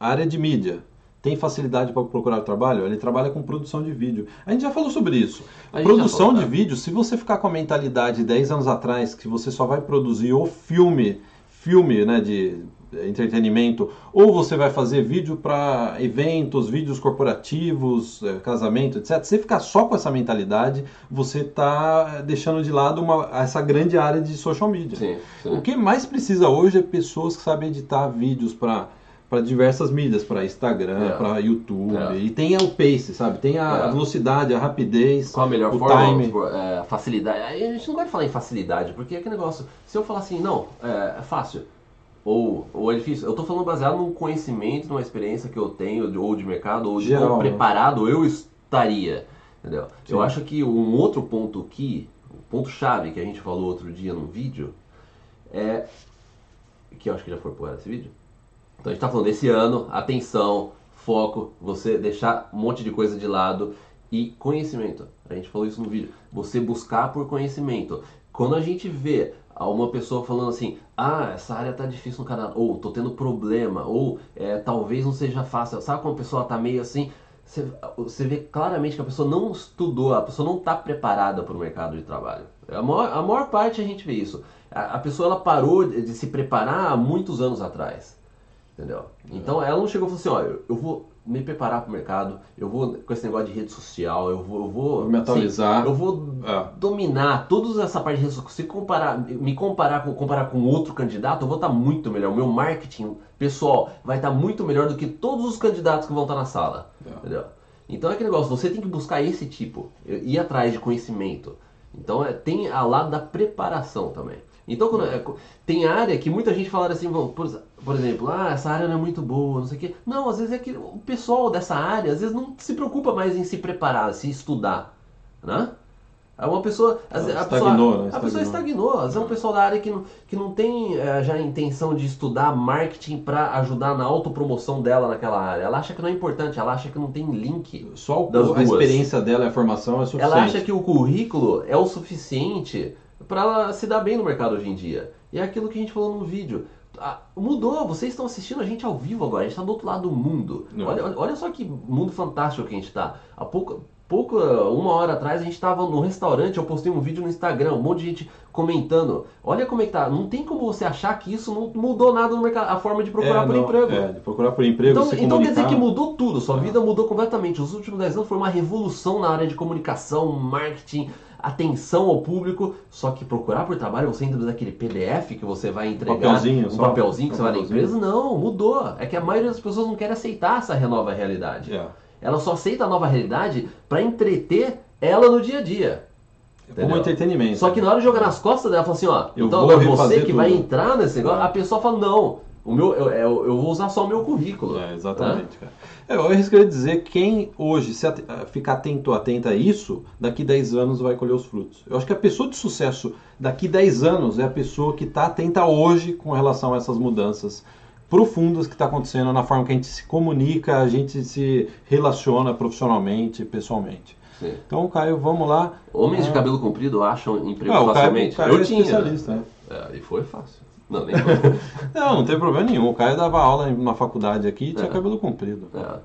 Área de mídia. Tem facilidade para procurar trabalho? Ele trabalha com produção de vídeo. A gente já falou sobre isso. Produção falou, de né? vídeo, se você ficar com a mentalidade 10 anos atrás que você só vai produzir o filme, filme né, de eh, entretenimento, ou você vai fazer vídeo para eventos, vídeos corporativos, eh, casamento, etc. Se você ficar só com essa mentalidade, você está deixando de lado uma- essa grande área de social media. Sim, sim. O que mais precisa hoje é pessoas que sabem editar vídeos para para diversas mídias, para Instagram, É. para YouTube. É. E tem o pace, sabe? Tem a É. velocidade, a rapidez, Qual a melhor o forma? time. tipo, é, facilidade. A gente não vai falar em facilidade, porque é aquele negócio. Se eu falar assim, não, é, é fácil. Ou, ou é difícil. Eu tô falando baseado num conhecimento, numa experiência que eu tenho, de- ou de mercado, ou de Geral, quão né? preparado eu estaria. Entendeu? Sim. Eu acho que um outro ponto aqui, um ponto-chave que a gente falou outro dia num vídeo, é. Que eu acho que já foi pro ar esse vídeo. Então a gente tá falando desse ano, atenção, foco, você deixar um monte de coisa de lado e conhecimento. A gente falou isso no vídeo. Você buscar por conhecimento. Quando a gente vê uma pessoa falando assim, ah, essa área tá difícil no Canadá, ou tô tendo problema, ou é, talvez não seja fácil. Sabe quando a pessoa tá meio assim? Você, vê claramente que a pessoa não estudou, a pessoa não está preparada para o mercado de trabalho. A maior, a maior parte a gente vê isso. A, a pessoa ela parou de se preparar há muitos anos atrás. Entendeu? Então ela não chegou e falou assim, ó, eu, vou me preparar para o mercado, eu vou com esse negócio de rede social, eu vou, eu vou me atualizar. eu vou É. dominar toda essa parte de rede social. Se comparar, me comparar com, comparar com outro candidato, eu vou estar muito melhor. O meu marketing pessoal vai estar muito melhor do que todos os candidatos que vão estar na sala. É. Entendeu? Então é aquele negócio, você tem que buscar esse tipo, ir atrás de conhecimento. Então é, tem a lado da preparação também. Então quando, é, tem área que muita gente fala assim, vão, por, por exemplo, ah, essa área não é muito boa, não sei o quê. Não, às vezes é que o pessoal dessa área, às vezes não se preocupa mais em se preparar, se estudar, né? É uma pessoa, a Estagnou, pessoa, né? a pessoa Estagnou. Às vezes é um pessoal da área que não, que não tem eh, já a intenção de estudar marketing para ajudar na autopromoção dela naquela área. Ela acha que não é importante, ela acha que não tem link. Só o- Das a duas. experiência dela e a formação é suficiente. Ela acha que o currículo é o suficiente para ela se dar bem no mercado hoje em dia. E é aquilo que a gente falou no vídeo. Ah, mudou, vocês estão assistindo a gente ao vivo agora, a gente está do outro lado do mundo. Não. Olha, olha, só que mundo fantástico que a gente está. Há pouco, pouco, uma hora atrás, a gente estava no restaurante, eu postei um vídeo no Instagram, um monte de gente comentando. Olha como é que tá. Não tem como você achar que isso não mudou nada no mercado, a forma de procurar É, por não, emprego. É, de procurar por emprego, Então, então quer dizer que mudou tudo, sua vida mudou completamente. Os últimos 10 anos foi uma revolução na área de comunicação, marketing, atenção ao público. Só que procurar por trabalho, você entra daquele PDF que você vai entregar, Papelzinho um papelzinho que você vai na Papelzinho. empresa, não, mudou. É que a maioria das pessoas não quer aceitar essa nova realidade. É. Ela só aceita a nova realidade para entreter ela no dia a dia. É como Entendeu? entretenimento. Só que na hora de jogar nas costas dela, fala assim, ó, Eu então agora você que vai tudo. entrar nesse negócio, É. a pessoa fala, não, o meu, eu, eu, eu vou usar só o meu currículo. É, né? exatamente, cara. É, eu arriscaria dizer quem hoje se ate- ficar atento, atenta a isso, daqui 10 anos vai colher os frutos. Eu acho que a pessoa de sucesso daqui 10 anos é a pessoa que está atenta hoje com relação a essas mudanças profundas que está acontecendo na forma que a gente se comunica, a gente se relaciona profissionalmente, pessoalmente. Sim. Então, Caio, vamos lá. Homens de É. cabelo comprido acham emprego Ah, Caio, facilmente? Caio eu é tinha. né? É, e foi fácil. Não, nem. Não, não tem problema nenhum. O Caio dava aula na faculdade aqui e tinha É. cabelo comprido. É.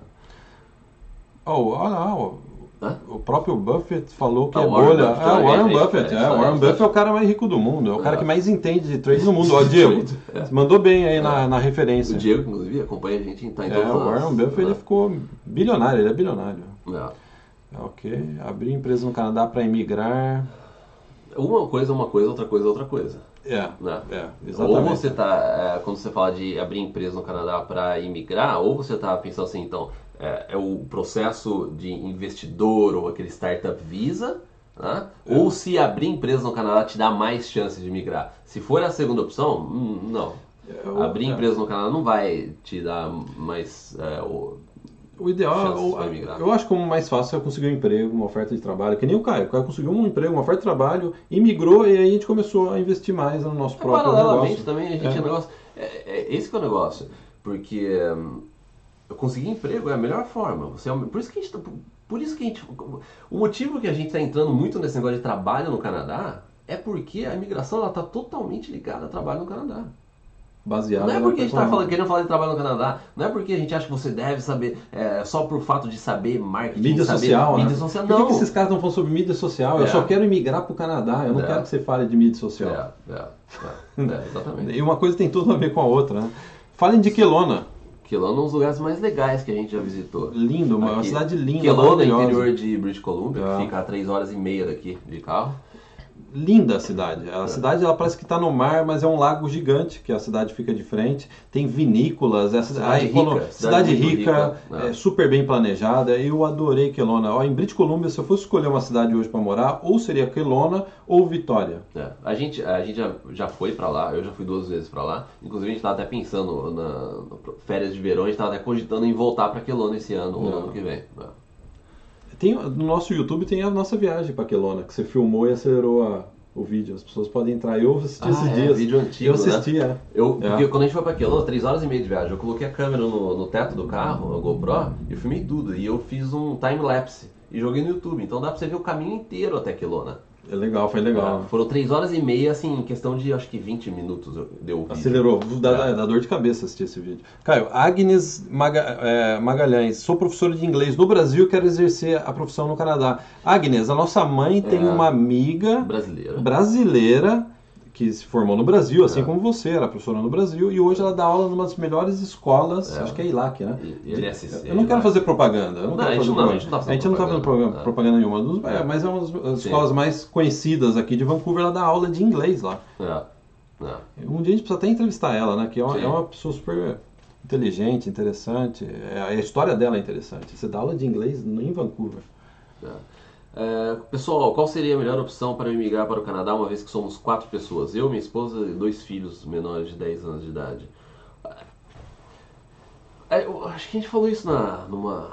Oh, olha lá. Hã? O próprio Buffett falou que Ah, é o Warren bolha. Buffett É, o também, Warren é, Buffett. é, É, o aí, Warren Buffett é o cara mais rico do mundo. É o cara É. que mais entende de trade no mundo. Ó, Diego, É. mandou bem aí na, na O referência. Diego, inclusive, acompanha a gente tá em É, o as- Warren Buffett ele ficou bilionário, ele é bilionário. É. É, ok. Abrir empresa no Canadá para emigrar. Uma coisa é uma coisa, outra coisa é outra coisa. É, Né? é, Ou exatamente. você tá, é, quando você fala de abrir empresa no Canadá para imigrar, ou você tá pensando assim, então, é, é o processo de investidor ou aquele startup visa, né? É. ou se abrir empresa no Canadá te dá mais chances de migrar. Se for a segunda opção, hum, não. Eu- Abrir é. empresa no Canadá não vai te dar mais. É, o- ideal, chances eu, acho que o mais fácil é conseguir um emprego, uma oferta de trabalho, que nem o Caio. O Caio conseguiu um emprego, uma oferta de trabalho, imigrou e aí a gente começou a investir mais no nosso É, próprio paralelamente negócio. também a gente É. é. negócio. É, é esse que é o negócio. Porque hum, eu conseguir emprego é a melhor forma. Você, é por isso que a gente tá, por isso que a gente. O motivo que a gente está entrando muito nesse negócio de trabalho no Canadá é porque a imigração está totalmente ligada a trabalho no Canadá. Baseado não é porque a gente está querendo falar de trabalho no Canadá, não é porque a gente acha que você deve saber é, só por fato de saber marketing, mídia saber, social, mídia né? social. Por não. que, que esses caras estão falando sobre mídia social? É. Eu só quero imigrar para o Canadá, eu não é. quero que você fale de mídia social. É, é, é, exatamente. e uma coisa tem tudo a ver com a outra. Né? Falem de Kelowna. Kelowna é um dos lugares mais legais que a gente já visitou. Lindo, uma Aqui. cidade linda. Kelowna, interior de British Columbia, que fica a 3 horas e meia daqui de carro linda a cidade. A é. cidade ela parece que está no mar, mas é um lago gigante que a cidade fica de frente. Tem vinícolas, é cidade, rica, cidade, cidade rica, rica é, super bem planejada. Eu adorei Kelowna. Ó, em British Columbia, se eu fosse escolher uma cidade hoje para morar, ou seria Kelowna ou Vitória. É. A gente, a gente já, já foi para lá. Eu já fui duas vezes para lá. Inclusive a gente estava até pensando na, na férias de verão, a gente estava até cogitando em voltar para Kelowna esse ano ou no ano que vem. É. Tem, no nosso YouTube tem a nossa viagem para Quelona, que você filmou e acelerou a, o vídeo. As pessoas podem entrar. Eu assisti ah, esses é, dias. vídeo antigo, eu assisti, né? é. Eu, é. Porque quando a gente foi para Quelona, 3 horas e meia de viagem, eu coloquei a câmera no, no teto do carro, a GoPro, e filmei tudo. E eu fiz um time-lapse e joguei no YouTube. Então dá para você ver o caminho inteiro até Quelona. É legal, foi legal. É, foram 3 horas e meia, assim, em questão de acho que 20 minutos deu. Acelerou, dá, é. dá dor de cabeça assistir esse vídeo. Caio, Agnes Maga, é, Magalhães, sou professora de inglês no Brasil e quero exercer a profissão no Canadá. Agnes, a nossa mãe tem é. uma amiga brasileira. brasileira que se formou no Brasil, assim é. como você, era professora no Brasil, e hoje ela dá aula numa das melhores escolas, é. acho que é ILAC, né? ILSC, eu não quero fazer propaganda. Eu não, não, a, gente não, a gente não está fazendo, tá fazendo propaganda, propaganda nenhuma, dos, é. mas é uma das escolas mais conhecidas aqui de Vancouver, ela dá aula de inglês lá. É. É. Um dia a gente precisa até entrevistar ela, né? Que é uma, é uma pessoa super inteligente, interessante. a história dela é interessante. Você dá aula de inglês em Vancouver. É. É, pessoal, qual seria a melhor opção para eu emigrar para o Canadá, uma vez que somos quatro pessoas? Eu, minha esposa e dois filhos menores de 10 anos de idade. É, acho que a gente falou isso na, numa,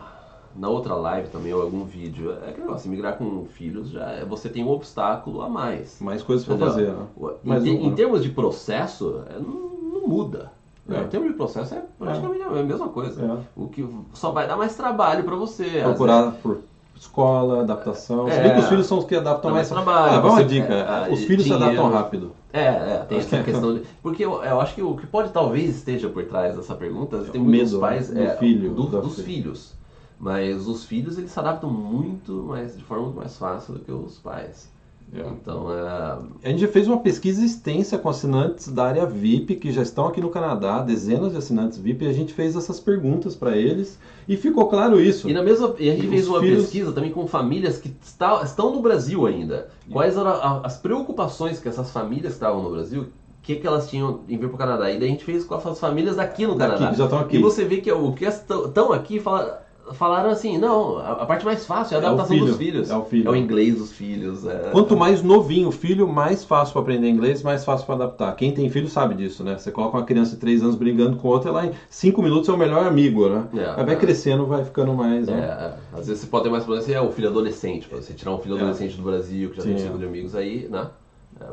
na outra live também, ou algum vídeo. É que negócio, emigrar com filhos, já é, você tem um obstáculo a mais. Mais coisas para fazer, né? Em, em, em, termos de processo, é, não, não, muda. É. Em termos de processo, é praticamente a mesma coisa. O que só vai dar mais trabalho para você. Procurar por escola, adaptação. É, Se bem que os filhos são os que adaptam mais. Trabalho, ah, vamos uma dica: é, os filhos dinheiro. se adaptam rápido. É, é tem essa questão de. Porque eu, eu, acho que o que pode talvez esteja por trás dessa pergunta tem muitos medo, pais. Né? Do é, filho, do, dos filho. filhos. Mas os filhos eles se adaptam muito mais, de forma muito mais fácil do que os pais. É. Então, é... A gente fez uma pesquisa extensa com assinantes da área VIP que já estão aqui no Canadá, dezenas de assinantes VIP, e a gente fez essas perguntas para eles e ficou claro isso. E, na mesma, e a gente e fez uma filhos... pesquisa também com famílias que está, estão no Brasil ainda. Quais eram as preocupações que essas famílias que estavam no Brasil o que, que elas tinham em vir para o Canadá. E daí a gente fez com as famílias daqui no Canadá. Daqui, já estão aqui. E você vê que o que estão aqui fala, falaram assim, não, a, parte mais fácil é a adaptação é filho, dos filhos. É o filho. É o inglês dos filhos. É... Quanto mais novinho o filho, mais fácil para aprender inglês, mais fácil para adaptar. Quem tem filho sabe disso, né? Você coloca uma criança de 3 anos brigando com outra, lá em 5 minutos é o melhor amigo, né? É, vai é. crescendo, vai ficando mais. Né? É, às vezes você pode ter mais problema se é o filho adolescente. Você tirar um filho é. adolescente do Brasil, que já Sim, tem um ciclo de amigos aí, né?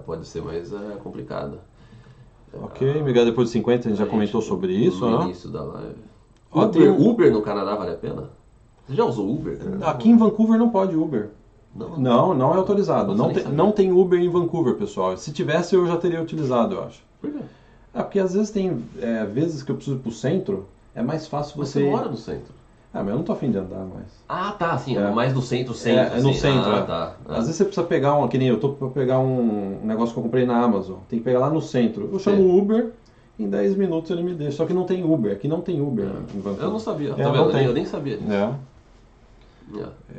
pode ser mais complicado. Ok, Miguel, depois de 50 a gente já comentou sobre isso, no né? início da live. Uber, Uber no Canadá vale a pena? Você já usou Uber? Aqui em Vancouver não pode Uber. Não, não, não é autorizado. Não tem, não tem Uber em Vancouver, pessoal. Se tivesse, eu já teria utilizado, eu acho. Por quê? É porque às vezes tem é, vezes que eu preciso ir pro centro, é mais fácil você. Você mora no centro. Ah, mas eu não tô afim de andar mais. Ah, tá, sim, é. mais no centro, centro. É, é no assim. centro, ah, é. Tá, Às vezes você precisa pegar um, que nem eu tô pra pegar um negócio que eu comprei na Amazon. Tem que pegar lá no centro. Eu chamo o Uber, em 10 minutos ele me deixa. Só que não tem Uber, aqui não tem Uber é. em Vancouver. Eu não sabia, é, tá vendo? Eu nem sabia disso. É.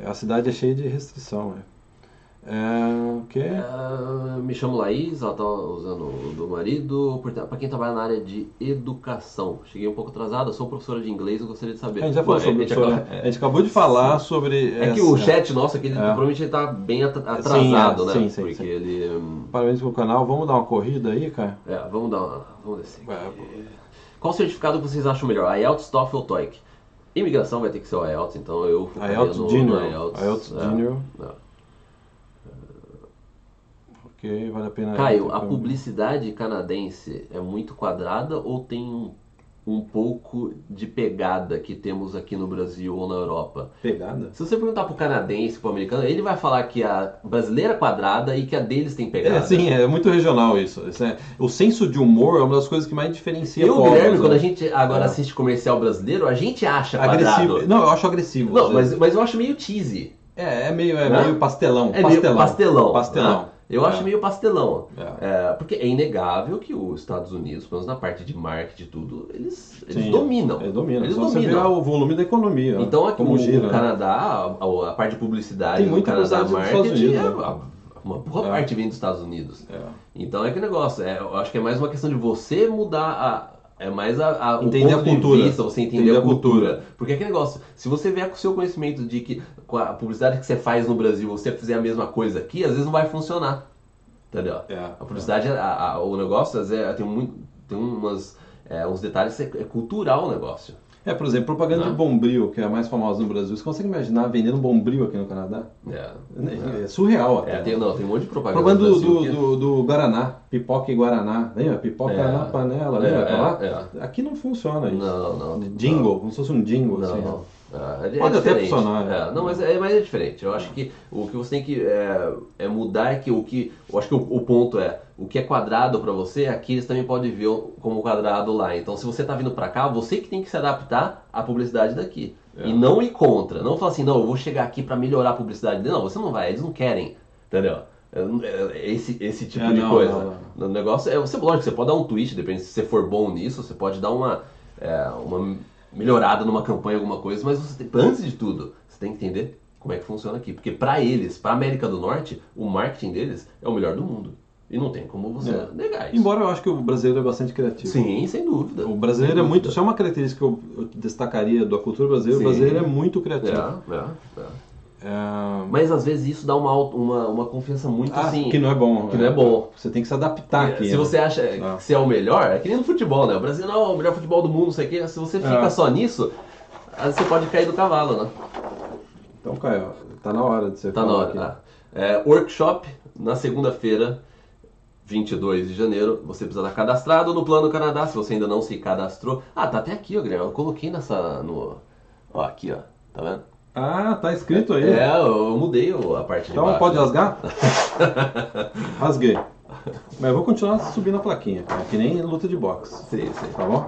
É. A cidade é cheia de restrição. É. É? É, me chamo Laís, ela tá usando o do marido. Para quem trabalha na área de educação. Cheguei um pouco atrasada, sou professora de inglês e gostaria de saber. A gente já falou sobre isso. A, a gente acabou de falar sim. sobre. É essa... que o chat nosso aqui, é. provavelmente ele tá bem atrasado, sim, né? Sim, sim, Porque sim. ele. Hum, Parabéns pelo canal. Vamos dar uma corrida aí, cara? É, vamos dar uma. Vamos descer. É. Qual certificado vocês acham melhor? IELTS, TOEFL ou TOEIC? Imigração vai ter que ser o IELTS, então eu IELTS no, Junior. IELTS, IELTS é, Junior. É. porque vale a pena. Caio, a publicidade canadense é muito quadrada ou tem um, um pouco de pegada que temos aqui no Brasil ou na Europa? Pegada? Se você perguntar pro canadense, pro americano, ele vai falar que a brasileira é quadrada e que a deles tem pegada. É, sim, é muito regional isso. É- o senso de humor é uma das coisas que mais diferencia Eu, povos, Guilherme, né? quando a gente agora É. assiste comercial brasileiro, a gente acha quadrado. Agressivo. Não, eu acho agressivo. Não, mas, mas eu acho meio cheesy. É, é meio, é Né? meio pastelão. É pastelão. meio pastelão. Pastelão. né? Eu acho É. meio pastelão. É. É, porque é inegável que os Estados Unidos, pelo menos na parte de marketing e tudo, eles, eles Sim, dominam. É, domina. Eles Só você vê dominam. o volume da economia. Então aqui como o, o né? Canadá, a, a parte de publicidade Tem muita Canadá Marketing, Unidos, é, né? uma boa É. parte vem dos Estados Unidos. É. Então é que negócio, é, eu acho que é mais uma questão de você mudar a. É mais a, a, Entender a cultura. de vista, você entender Entender a a cultura. cultura. Porque é que negócio, se você vier com o seu conhecimento de que a publicidade que você faz no Brasil, você fizer a mesma coisa aqui, às vezes não vai funcionar. Entendeu? É. A publicidade, a- a- o negócio, às vezes, tem, muito, tem umas, é, uns detalhes, é, é cultural o negócio. É, por exemplo, propaganda Né? de Bombril, que é a mais famosa no Brasil. Você consegue imaginar vendendo Bombril aqui no Canadá? É, É, surreal até. é, tem, não, tem um monte de propaganda. Propaganda do, do, do, do Guaraná, pipoca e Guaraná. Lembra? Pipoca É. na panela, É, lembra? é, é. Aqui não funciona isso. Não, não. Jingle, como se fosse um jingle. Não, assim, não. É, é Pode até diferente. funcionar, né? É, não, mas é, mas é diferente. Eu acho que o que você tem que é, é mudar é que o que. Eu acho que o, o ponto é o que é quadrado pra você, aqui eles também podem ver como quadrado lá. Então, se você tá vindo pra cá, você que tem que se adaptar à publicidade daqui. É. E não ir contra. Não falar assim, não, eu vou chegar aqui pra melhorar a publicidade. Não, você não vai, eles não querem. Entendeu? É, é Esse, esse tipo É, de não, coisa. não, O negócio é. Você, lógico, você pode dar um tweet, depende se você for bom nisso, você pode dar uma, é, uma melhorada numa campanha, alguma coisa, mas você tem, antes de tudo, você tem que entender como é que funciona aqui. Porque pra eles, pra América do Norte, o marketing deles é o melhor do mundo. E não tem como você É. negar isso. Embora eu acho que o brasileiro é bastante criativo. Sim, sem dúvida. O brasileiro é muito. Isso é uma característica que eu, eu destacaria da cultura brasileira. Sim. O brasileiro é muito criativo. É, é, é. É, Mas às vezes isso dá uma, uma, uma confiança muito ah, assim. que não é bom. que não é bom. Você tem que se adaptar aqui. Se né? você acha Não. que você é o melhor, é que nem no futebol, né? O Brasil não é o melhor futebol do mundo, não sei o quê. Se você fica É. só nisso, às vezes você pode cair do cavalo, né? Então, Caio, tá na hora de você Tá na hora. aqui. tá. É, workshop na segunda-feira, 22 de janeiro. Você precisa estar cadastrado no Plano Canadá, se você ainda não se cadastrou. Ah, tá até aqui, ó, Guilherme. Eu coloquei nessa. No... Ó, aqui, ó. Tá vendo? Ah, tá escrito aí. É, eu mudei o- a parte Então pode rasgar? Rasguei. Mas eu vou continuar subindo a plaquinha, cara, que nem luta de boxe. Sim, sim. Tá bom?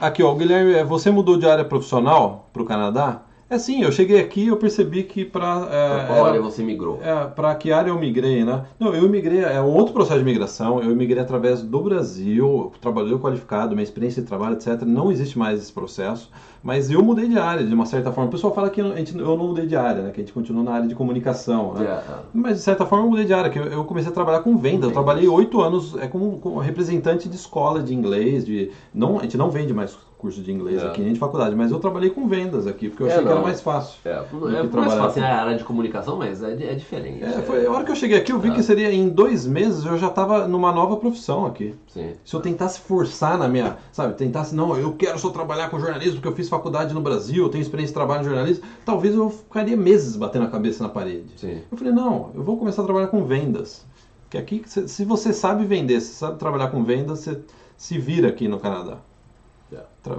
Aqui, ó, o Guilherme, é, você mudou de área profissional pro Canadá? É sim, eu cheguei aqui e eu percebi que. Pra É, qual área você migrou? É, para que área eu migrei, né? Não, eu migrei, é um outro processo de migração. Eu migrei através do Brasil, trabalhador qualificado, minha experiência de trabalho, etc. Não existe mais esse processo, mas eu mudei de área de uma certa forma. O pessoal fala que a gente, eu não mudei de área, né? Que a gente continua na área de comunicação, né? É, Mas de certa forma eu mudei de área, que eu, eu comecei a trabalhar com venda. Eu trabalhei oito anos é, como, como representante de escola de inglês. De, não, a gente não vende mais curso de inglês É. aqui, nem de faculdade, mas eu trabalhei com vendas aqui, porque eu É, achei que era mais fácil. é, é, é mais fácil, é a área de comunicação, mas é, é diferente. É, foi a hora que eu cheguei aqui, eu vi É. que seria em dois meses eu já estava numa nova profissão aqui. Sim. Se eu tentasse forçar na minha, sabe, tentasse, não, eu quero só trabalhar com jornalismo porque eu fiz faculdade no Brasil, eu tenho experiência de trabalho em jornalismo, talvez eu ficaria meses batendo a cabeça na parede. Sim. Eu falei, não, eu vou começar a trabalhar com vendas. Que aqui, se se você sabe vender, se sabe trabalhar com vendas, você se vira aqui no Canadá.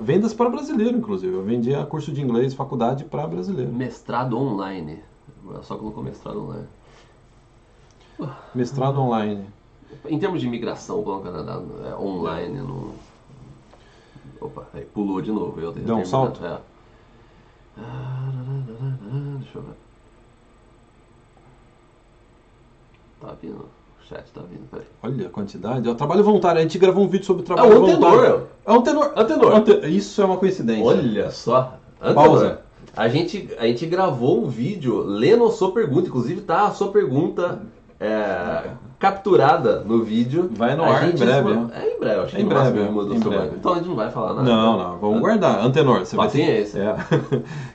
Vendas para brasileiro, inclusive. Eu vendia curso de inglês, faculdade para brasileiro. Mestrado online. Só colocou mestrado online. Mestrado online. Em termos de imigração, o Plano Canadá é online, não. Opa, aí pulou de novo. Eu Deu um salto? É. Deixa eu ver. Tá vindo. O chat tá vindo, peraí. Olha a quantidade. É o trabalho voluntário. A gente gravou um vídeo sobre o É trabalho o voluntário. Antenor! É um tenor. Antenor! Ante- Isso é uma coincidência. Olha só. Pausa. Antenor, A gente, a gente gravou um vídeo lendo a sua pergunta. Inclusive tá a sua pergunta é, capturada no vídeo. Vai no A ar em breve, né? É em breve, acho É que em no máximo breve, em breve. Então a gente não vai falar nada. Não, não, vamos guardar. Antenor, você vai ter... Paciência. É.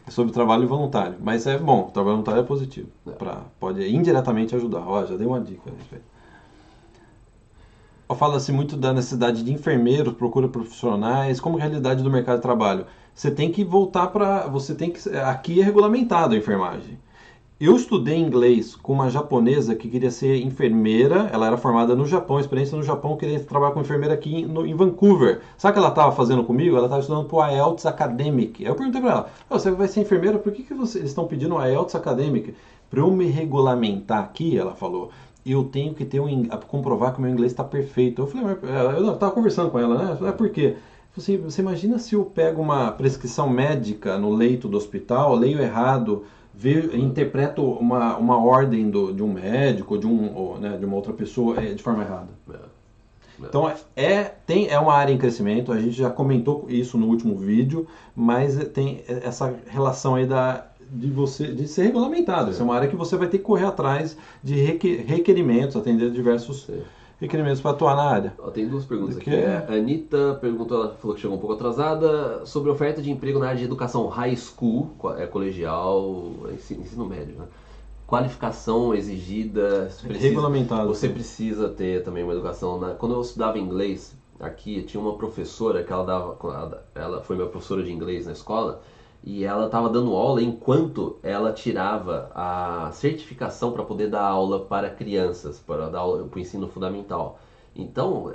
É sobre trabalho voluntário. Mas é bom, trabalho voluntário é positivo. É. Pra, pode indiretamente ajudar. Ó, já dei uma dica a respeito. Fala-se muito da necessidade de enfermeiros, procura profissionais, como realidade do mercado de trabalho. Você tem que voltar para. Você tem que. Aqui é regulamentado a enfermagem. Eu estudei inglês com uma japonesa que queria ser enfermeira. Ela era formada no Japão, experiência no Japão, queria trabalhar como enfermeira aqui no, em Vancouver. Sabe o que ela estava fazendo comigo? Ela estava estudando para o IELTS Academic. Aí eu perguntei para ela: Você vai ser enfermeira, por que, que você, eles estão pedindo o IELTS Academic? Para eu me regulamentar aqui, ela falou, eu tenho que ter um, comprovar que o meu inglês está perfeito. Eu falei, mas, é, eu estava conversando com ela, né? É por quê? Você, você imagina se eu pego uma prescrição médica no leito do hospital, leio errado ver, interpreto uma, uma ordem do, de um médico de, um, ou, né, de uma outra pessoa é, de forma errada. É. Então é, tem, é uma área em crescimento, a gente já comentou isso no último vídeo, mas tem essa relação aí da, de você de ser regulamentado. Essa é uma área que você vai ter que correr atrás de requerimentos, atender diversos Sim requerimentos para atuar na área. tem duas perguntas aqui. É, a Anitta perguntou, ela falou que chegou um pouco atrasada, sobre oferta de emprego na área de educação high school, é, colegial, ensino, ensino médio, né? Qualificação exigida. Precisa, Regulamentado. Você precisa ter também uma educação. Na, quando eu estudava inglês, aqui tinha uma professora que ela dava. Ela foi minha professora de inglês na escola e ela estava dando aula enquanto ela tirava a certificação para poder dar aula para crianças, para dar aula para o ensino fundamental. Então,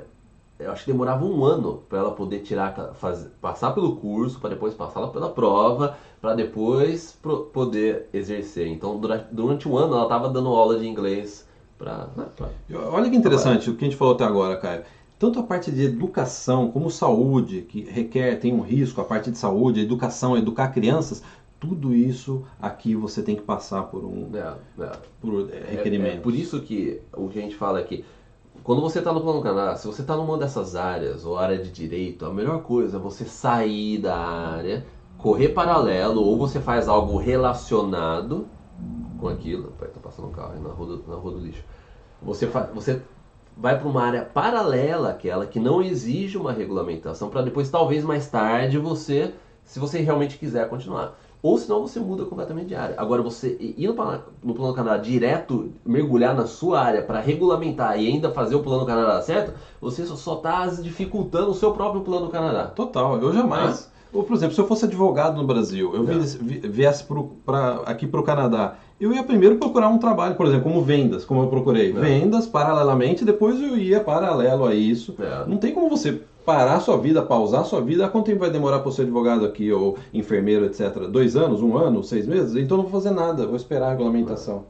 eu acho que demorava um ano para ela poder tirar, passar pelo curso, para depois passar pela prova, para depois pro, poder exercer. Então, durante, durante um ano ela estava dando aula de inglês para. Né, Olha que interessante o que a gente falou até agora, Caio tanto a parte de educação como saúde, que requer, tem um risco, a parte de saúde, educação, educar crianças, tudo isso aqui você tem que passar por um é, é. por requerimento. É, é, por isso que o que a gente fala aqui, quando você está no plano Canadá, se você está numa dessas áreas, ou área de direito, a melhor coisa é você sair da área, correr paralelo, ou você faz algo relacionado com aquilo. Pai, tá passando um carro aí na rua do, na rua do lixo. Você, fa, você vai para uma área paralela àquela que não exige uma regulamentação para depois talvez mais tarde você, se você realmente quiser continuar. Ou senão você muda completamente de área. Agora você ir no, no plano Canadá direto, mergulhar na sua área para regulamentar e ainda fazer o plano Canadá certo, você só está dificultando o seu próprio plano Canadá. Total, eu jamais. Ou, por exemplo, se eu fosse advogado no Brasil, eu viesse pro, pra, aqui para o Canadá eu ia primeiro procurar um trabalho, por exemplo, como vendas, como eu procurei. É. Vendas paralelamente, depois eu ia paralelo a isso. É. Não tem como você parar sua vida, pausar sua vida. Quanto tempo vai demorar para ser advogado aqui, ou enfermeiro, etc? Dois anos, um ano, seis meses? Então não vou fazer nada, vou esperar a regulamentação.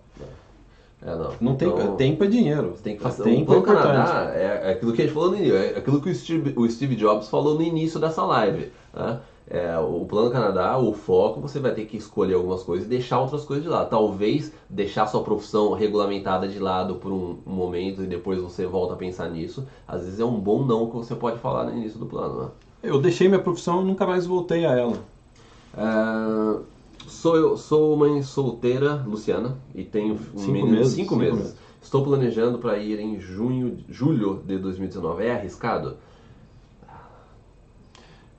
É, não. não então, tem, tempo é dinheiro. Tem que fazer. Tempo o é Canadá é, é, aquilo que a gente falou no início, é aquilo que o Steve, o Steve Jobs falou no início dessa live. Né? É, o Plano Canadá, o foco, você vai ter que escolher algumas coisas e deixar outras coisas de lado. Talvez deixar sua profissão regulamentada de lado por um, momento e depois você volta a pensar nisso. Às vezes é um bom não que você pode falar no início do plano. Né? Eu deixei minha profissão e nunca mais voltei a ela. É, sou eu sou mãe solteira, Luciana, e tenho um cinco menino meses, cinco, cinco meses. meses. Estou planejando para ir em junho, julho de 2019. É arriscado?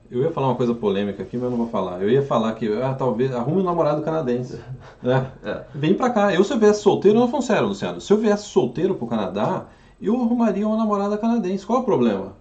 Eu ia falar uma coisa polêmica aqui, mas não vou falar. Eu ia falar que ah, talvez arrume um namorado canadense. Né? É. Vem pra cá. Eu se eu viesse solteiro, não sério, Luciano. Se eu viesse solteiro pro Canadá, eu arrumaria uma namorada canadense. Qual é o problema?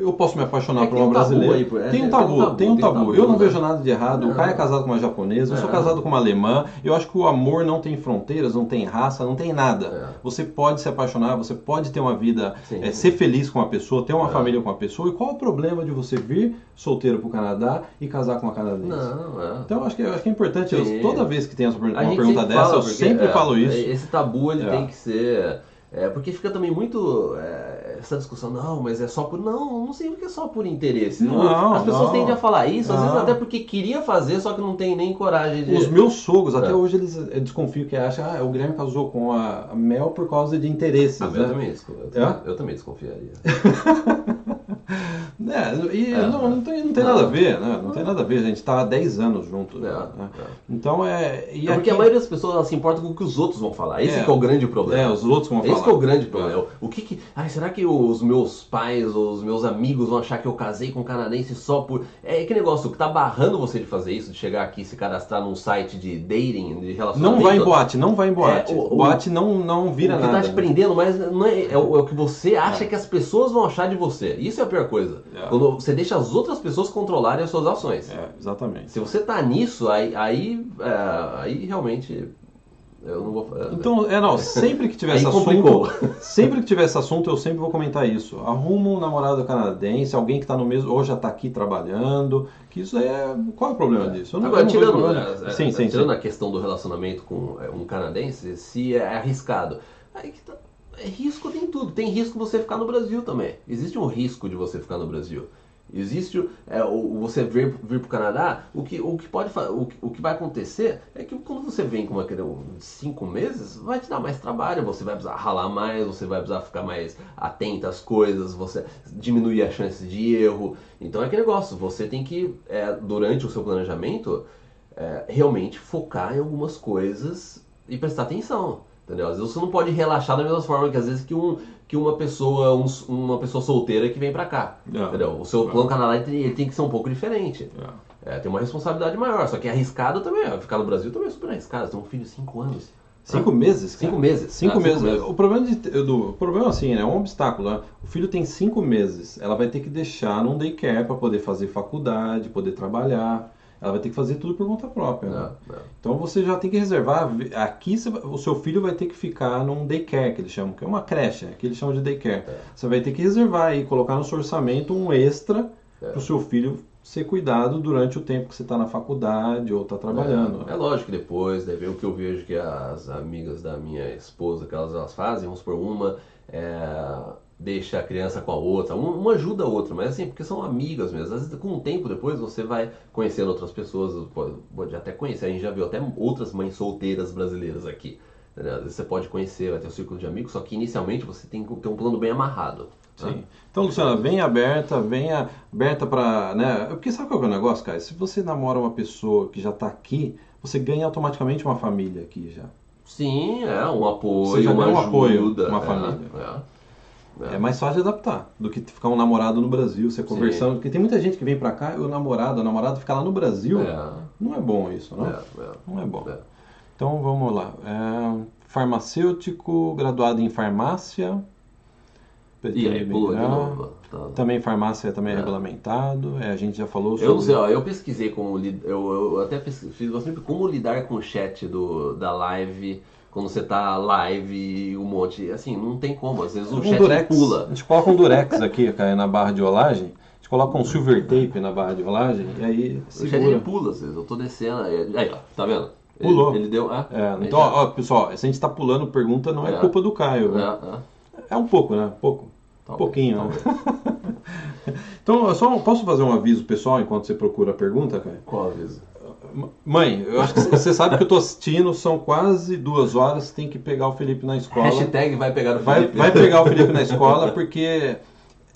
Eu posso me apaixonar é por uma um brasileira. Aí, é, tem, um tabu, tem um tabu, tem um tabu. Tabu eu não né? vejo nada de errado. O Caio é casado com uma japonesa, eu sou é. casado com uma alemã. Eu acho que o amor não tem fronteiras, não tem raça, não tem nada. É. Você pode se apaixonar, você pode ter uma vida, é, ser feliz com uma pessoa, ter uma é. família com uma pessoa. E qual é o problema de você vir solteiro para o Canadá e casar com uma canadense? Não, Então eu acho que, eu acho que é importante. Eu, toda vez que tem uma pergunta dessa, eu sempre falo isso. Esse tabu ele tem que ser é, porque fica também muito é, essa discussão, não, mas é só por. Não, não sei porque é só por interesse. Não, As pessoas não, tendem a falar isso, às vezes até porque queria fazer, só que não tem nem coragem de. Os meus sogros, até é. hoje, eles eh, desconfiam que acham, ah, o Guilherme casou com a Mel por causa de interesses. Ah, né? eu, também, eu, eu também desconfiaria. É, e é, não, não, tem, não tem não. nada a ver, né? Não tem nada a ver, a gente está há 10 anos juntos. É, né? é. Então é. E é porque aqui... a maioria das pessoas se importa com o que os outros vão falar. Esse é, é o grande problema. É, os outros vão falar. Esse é o grande problema. O que que. Ai, será que os meus pais ou os meus amigos vão achar que eu casei com um canadense só por. É que negócio que tá barrando você de fazer isso, de chegar aqui e se cadastrar num site de dating, de relacionamento. Não vai em boate, não vai em boate. o, boate não, não vira nada. O que nada. tá te prendendo, mas não é, é, o, que você acha que as pessoas vão achar de você. Isso é a pior coisa. Quando você deixa as outras pessoas controlarem as suas ações. É, exatamente. Se você tá nisso, aí, aí, é, aí realmente Eu não vou falar. Então, é não, sempre que tiver esse complicou. assunto, sempre que tiver esse assunto, eu sempre vou comentar isso. Arruma um namorado canadense, alguém que está no mesmo, ou já está aqui trabalhando, que isso é, qual é o problema disso? Eu não- Agora, eu não tirando, problema. é, é, sim, sim, tirando sim. a questão do relacionamento com é, um canadense, se é arriscado, aí que tá, é risco tem tudo. Tem risco você ficar no Brasil também. Existe um risco de você ficar no Brasil. Existe é, o, você vir, vir para o Canadá, o que, o que pode o, que- o que vai acontecer é que quando você vem com uma cinco meses, vai te dar mais trabalho, você vai precisar ralar mais, você vai precisar ficar mais atento às coisas, você diminuir as chances de erro. Então é aquele negócio, você tem que, é, durante o seu planejamento, é, realmente focar em algumas coisas e prestar atenção. Entendeu? Às vezes você não pode relaxar da mesma forma que às vezes que, um, que uma pessoa um- uma pessoa solteira que vem pra cá. É. Entendeu? O seu É. plano Canadá ele tem, ele tem que ser um pouco diferente. É, tem uma responsabilidade maior, só que é arriscado também. Ficar no Brasil também é super arriscado. Você tem um filho de 5 anos. Cinco meses? Cinco meses. Cinco, Ah, meses. O problema de, do, o problema assim, né, é um obstáculo. Né? O filho tem cinco meses, ela vai ter que deixar num daycare para poder fazer faculdade, poder trabalhar. Ela vai ter que fazer tudo por conta própria. né? É, é. Então você já tem que reservar. Aqui você o seu filho vai ter que ficar num daycare, que eles chamam, que é uma creche, que eles chamam de daycare. É. Você vai ter que reservar e colocar no seu orçamento um extra É. para o seu filho ser cuidado durante o tempo que você está na faculdade ou está trabalhando. É, é lógico que depois, deve o que eu vejo que as amigas da minha esposa, que elas, elas fazem, vamos por uma, é, deixa a criança com a outra, uma, ajuda a outra, mas assim, porque são amigas mesmo. Às vezes, com o tempo depois, você vai conhecendo outras pessoas, pode, até conhecer, a gente já viu até outras mães solteiras brasileiras aqui. entendeu? Às vezes você pode conhecer, vai ter um círculo de amigos, só que inicialmente você tem que ter um plano bem amarrado. né? Sim. Então, Luciana, venha aberta, venha aberta para, né? Porque sabe qual é o negócio, cara? Se você namora uma pessoa que já está aqui, você ganha automaticamente uma família aqui já. Sim, é um apoio, uma um ajuda, apoio, uma é, família. é. É mais fácil de adaptar do que ficar um namorado no Brasil, você conversando. Porque tem muita gente que vem pra cá e o namorado, a namorada fica lá no Brasil. É. Não é bom isso, não? É, é. Não é bom. É. Então vamos lá. É, farmacêutico, graduado em farmácia. E aí, pula de novo. Tá. Também farmácia também é É. regulamentado. É, a gente já falou sobre. Eu não sei, ó, eu pesquisei como eu, eu até pesquisei, fiz bastante como lidar com o chat do, da live quando você tá live um monte, assim, não tem como, às vezes o um chat durex. pula. A gente coloca um durex aqui cara, na barra de rolagem. A gente coloca um silver tape na barra de rolagem e aí O chat ele pula às vezes, eu tô descendo, aí, aí, ó, tá vendo? Ele- Pulou. Ele, deu, ah, É, então, ó, pessoal, se a gente está pulando pergunta, não é, É. culpa do Caio. é, né? é, É um pouco, né? Pouco. talvez, pouquinho, né? Então, eu só posso fazer um aviso pessoal enquanto você procura a pergunta, Caio? Qual aviso? Mãe, eu acho que você sabe que eu tô assistindo, são quase duas horas, tem que pegar o Felipe na escola. Hashtag vai pegar o Vai, Felipe. vai pegar o Felipe na escola porque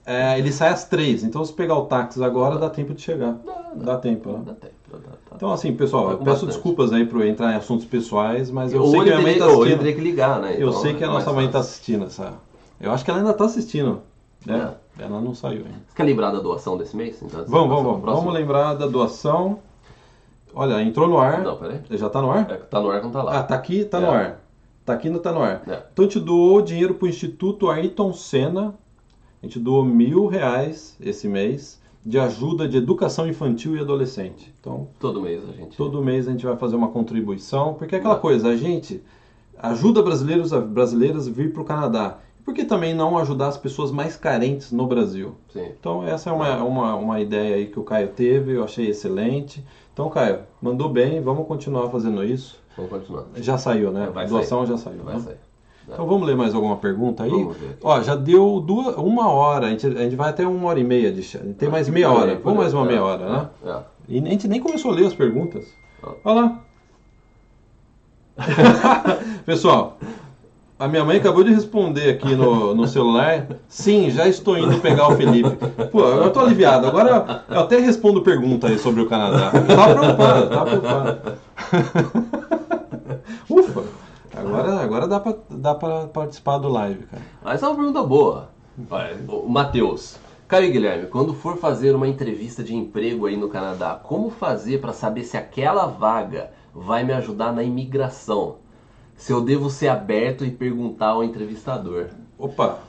é, ele sai às três. Então, se pegar o táxi agora, dá tempo de chegar. Dá tempo, né? Dá tempo, dá, dá, dá. Então, assim, pessoal, Vai eu peço bastante. desculpas aí por eu entrar em assuntos pessoais, mas eu sei que minha mãe tá assistindo. teria que ligar, né? Eu Então, sei que a é nossa mãe está fácil. assistindo essa. Eu acho que ela ainda está assistindo. Né? Ela não saiu ainda. Você quer lembrar da doação desse mês? Então, Vamos, da vamos, vamos. Vamos lembrar da doação. Olha, entrou no ar. Não, peraí. Já está no ar? É, tá no ar não tá lá. Ah, tá aqui, tá no É. ar. Tá aqui, não tá no ar. É. Então a gente doou dinheiro pro Instituto Ayrton Senna. A gente doou mil reais esse mês de ajuda de educação infantil e adolescente. Então, Todo mês a gente. todo mês a gente vai fazer uma contribuição, porque é aquela coisa, a gente ajuda brasileiros a brasileiras a vir para o Canadá. Por que também não ajudar as pessoas mais carentes no Brasil? Sim. Então essa é uma, uma, uma ideia aí que o Caio teve, eu achei excelente. Então, Caio, mandou bem, vamos continuar fazendo isso. Vamos continuar. Já saiu, né? Vai A doação sair. já saiu. Vai né? sair. Então vamos ler mais alguma pergunta aí? Vamos ver aqui. Ó, já deu duas, uma hora, a gente, a gente vai até uma hora e meia de. Tem mais meia hora. Vamos mais uma É, meia hora, né? É, é. E a gente nem começou a ler as perguntas. Olha lá. Pessoal, a minha mãe acabou de responder aqui no, no celular. Sim, já estou indo pegar o Felipe. Pô, eu tô aliviado. Agora eu até respondo pergunta aí sobre o Canadá. Tava preocupado, tava preocupado. Ufa! Agora, agora dá, pra, dá pra participar do live, cara. Mas é uma pergunta boa. O Matheus. Caio Guilherme, quando for fazer uma entrevista de emprego aí no Canadá, como fazer para saber se aquela vaga vai me ajudar na imigração? Se eu devo ser aberto e perguntar ao entrevistador. Opa,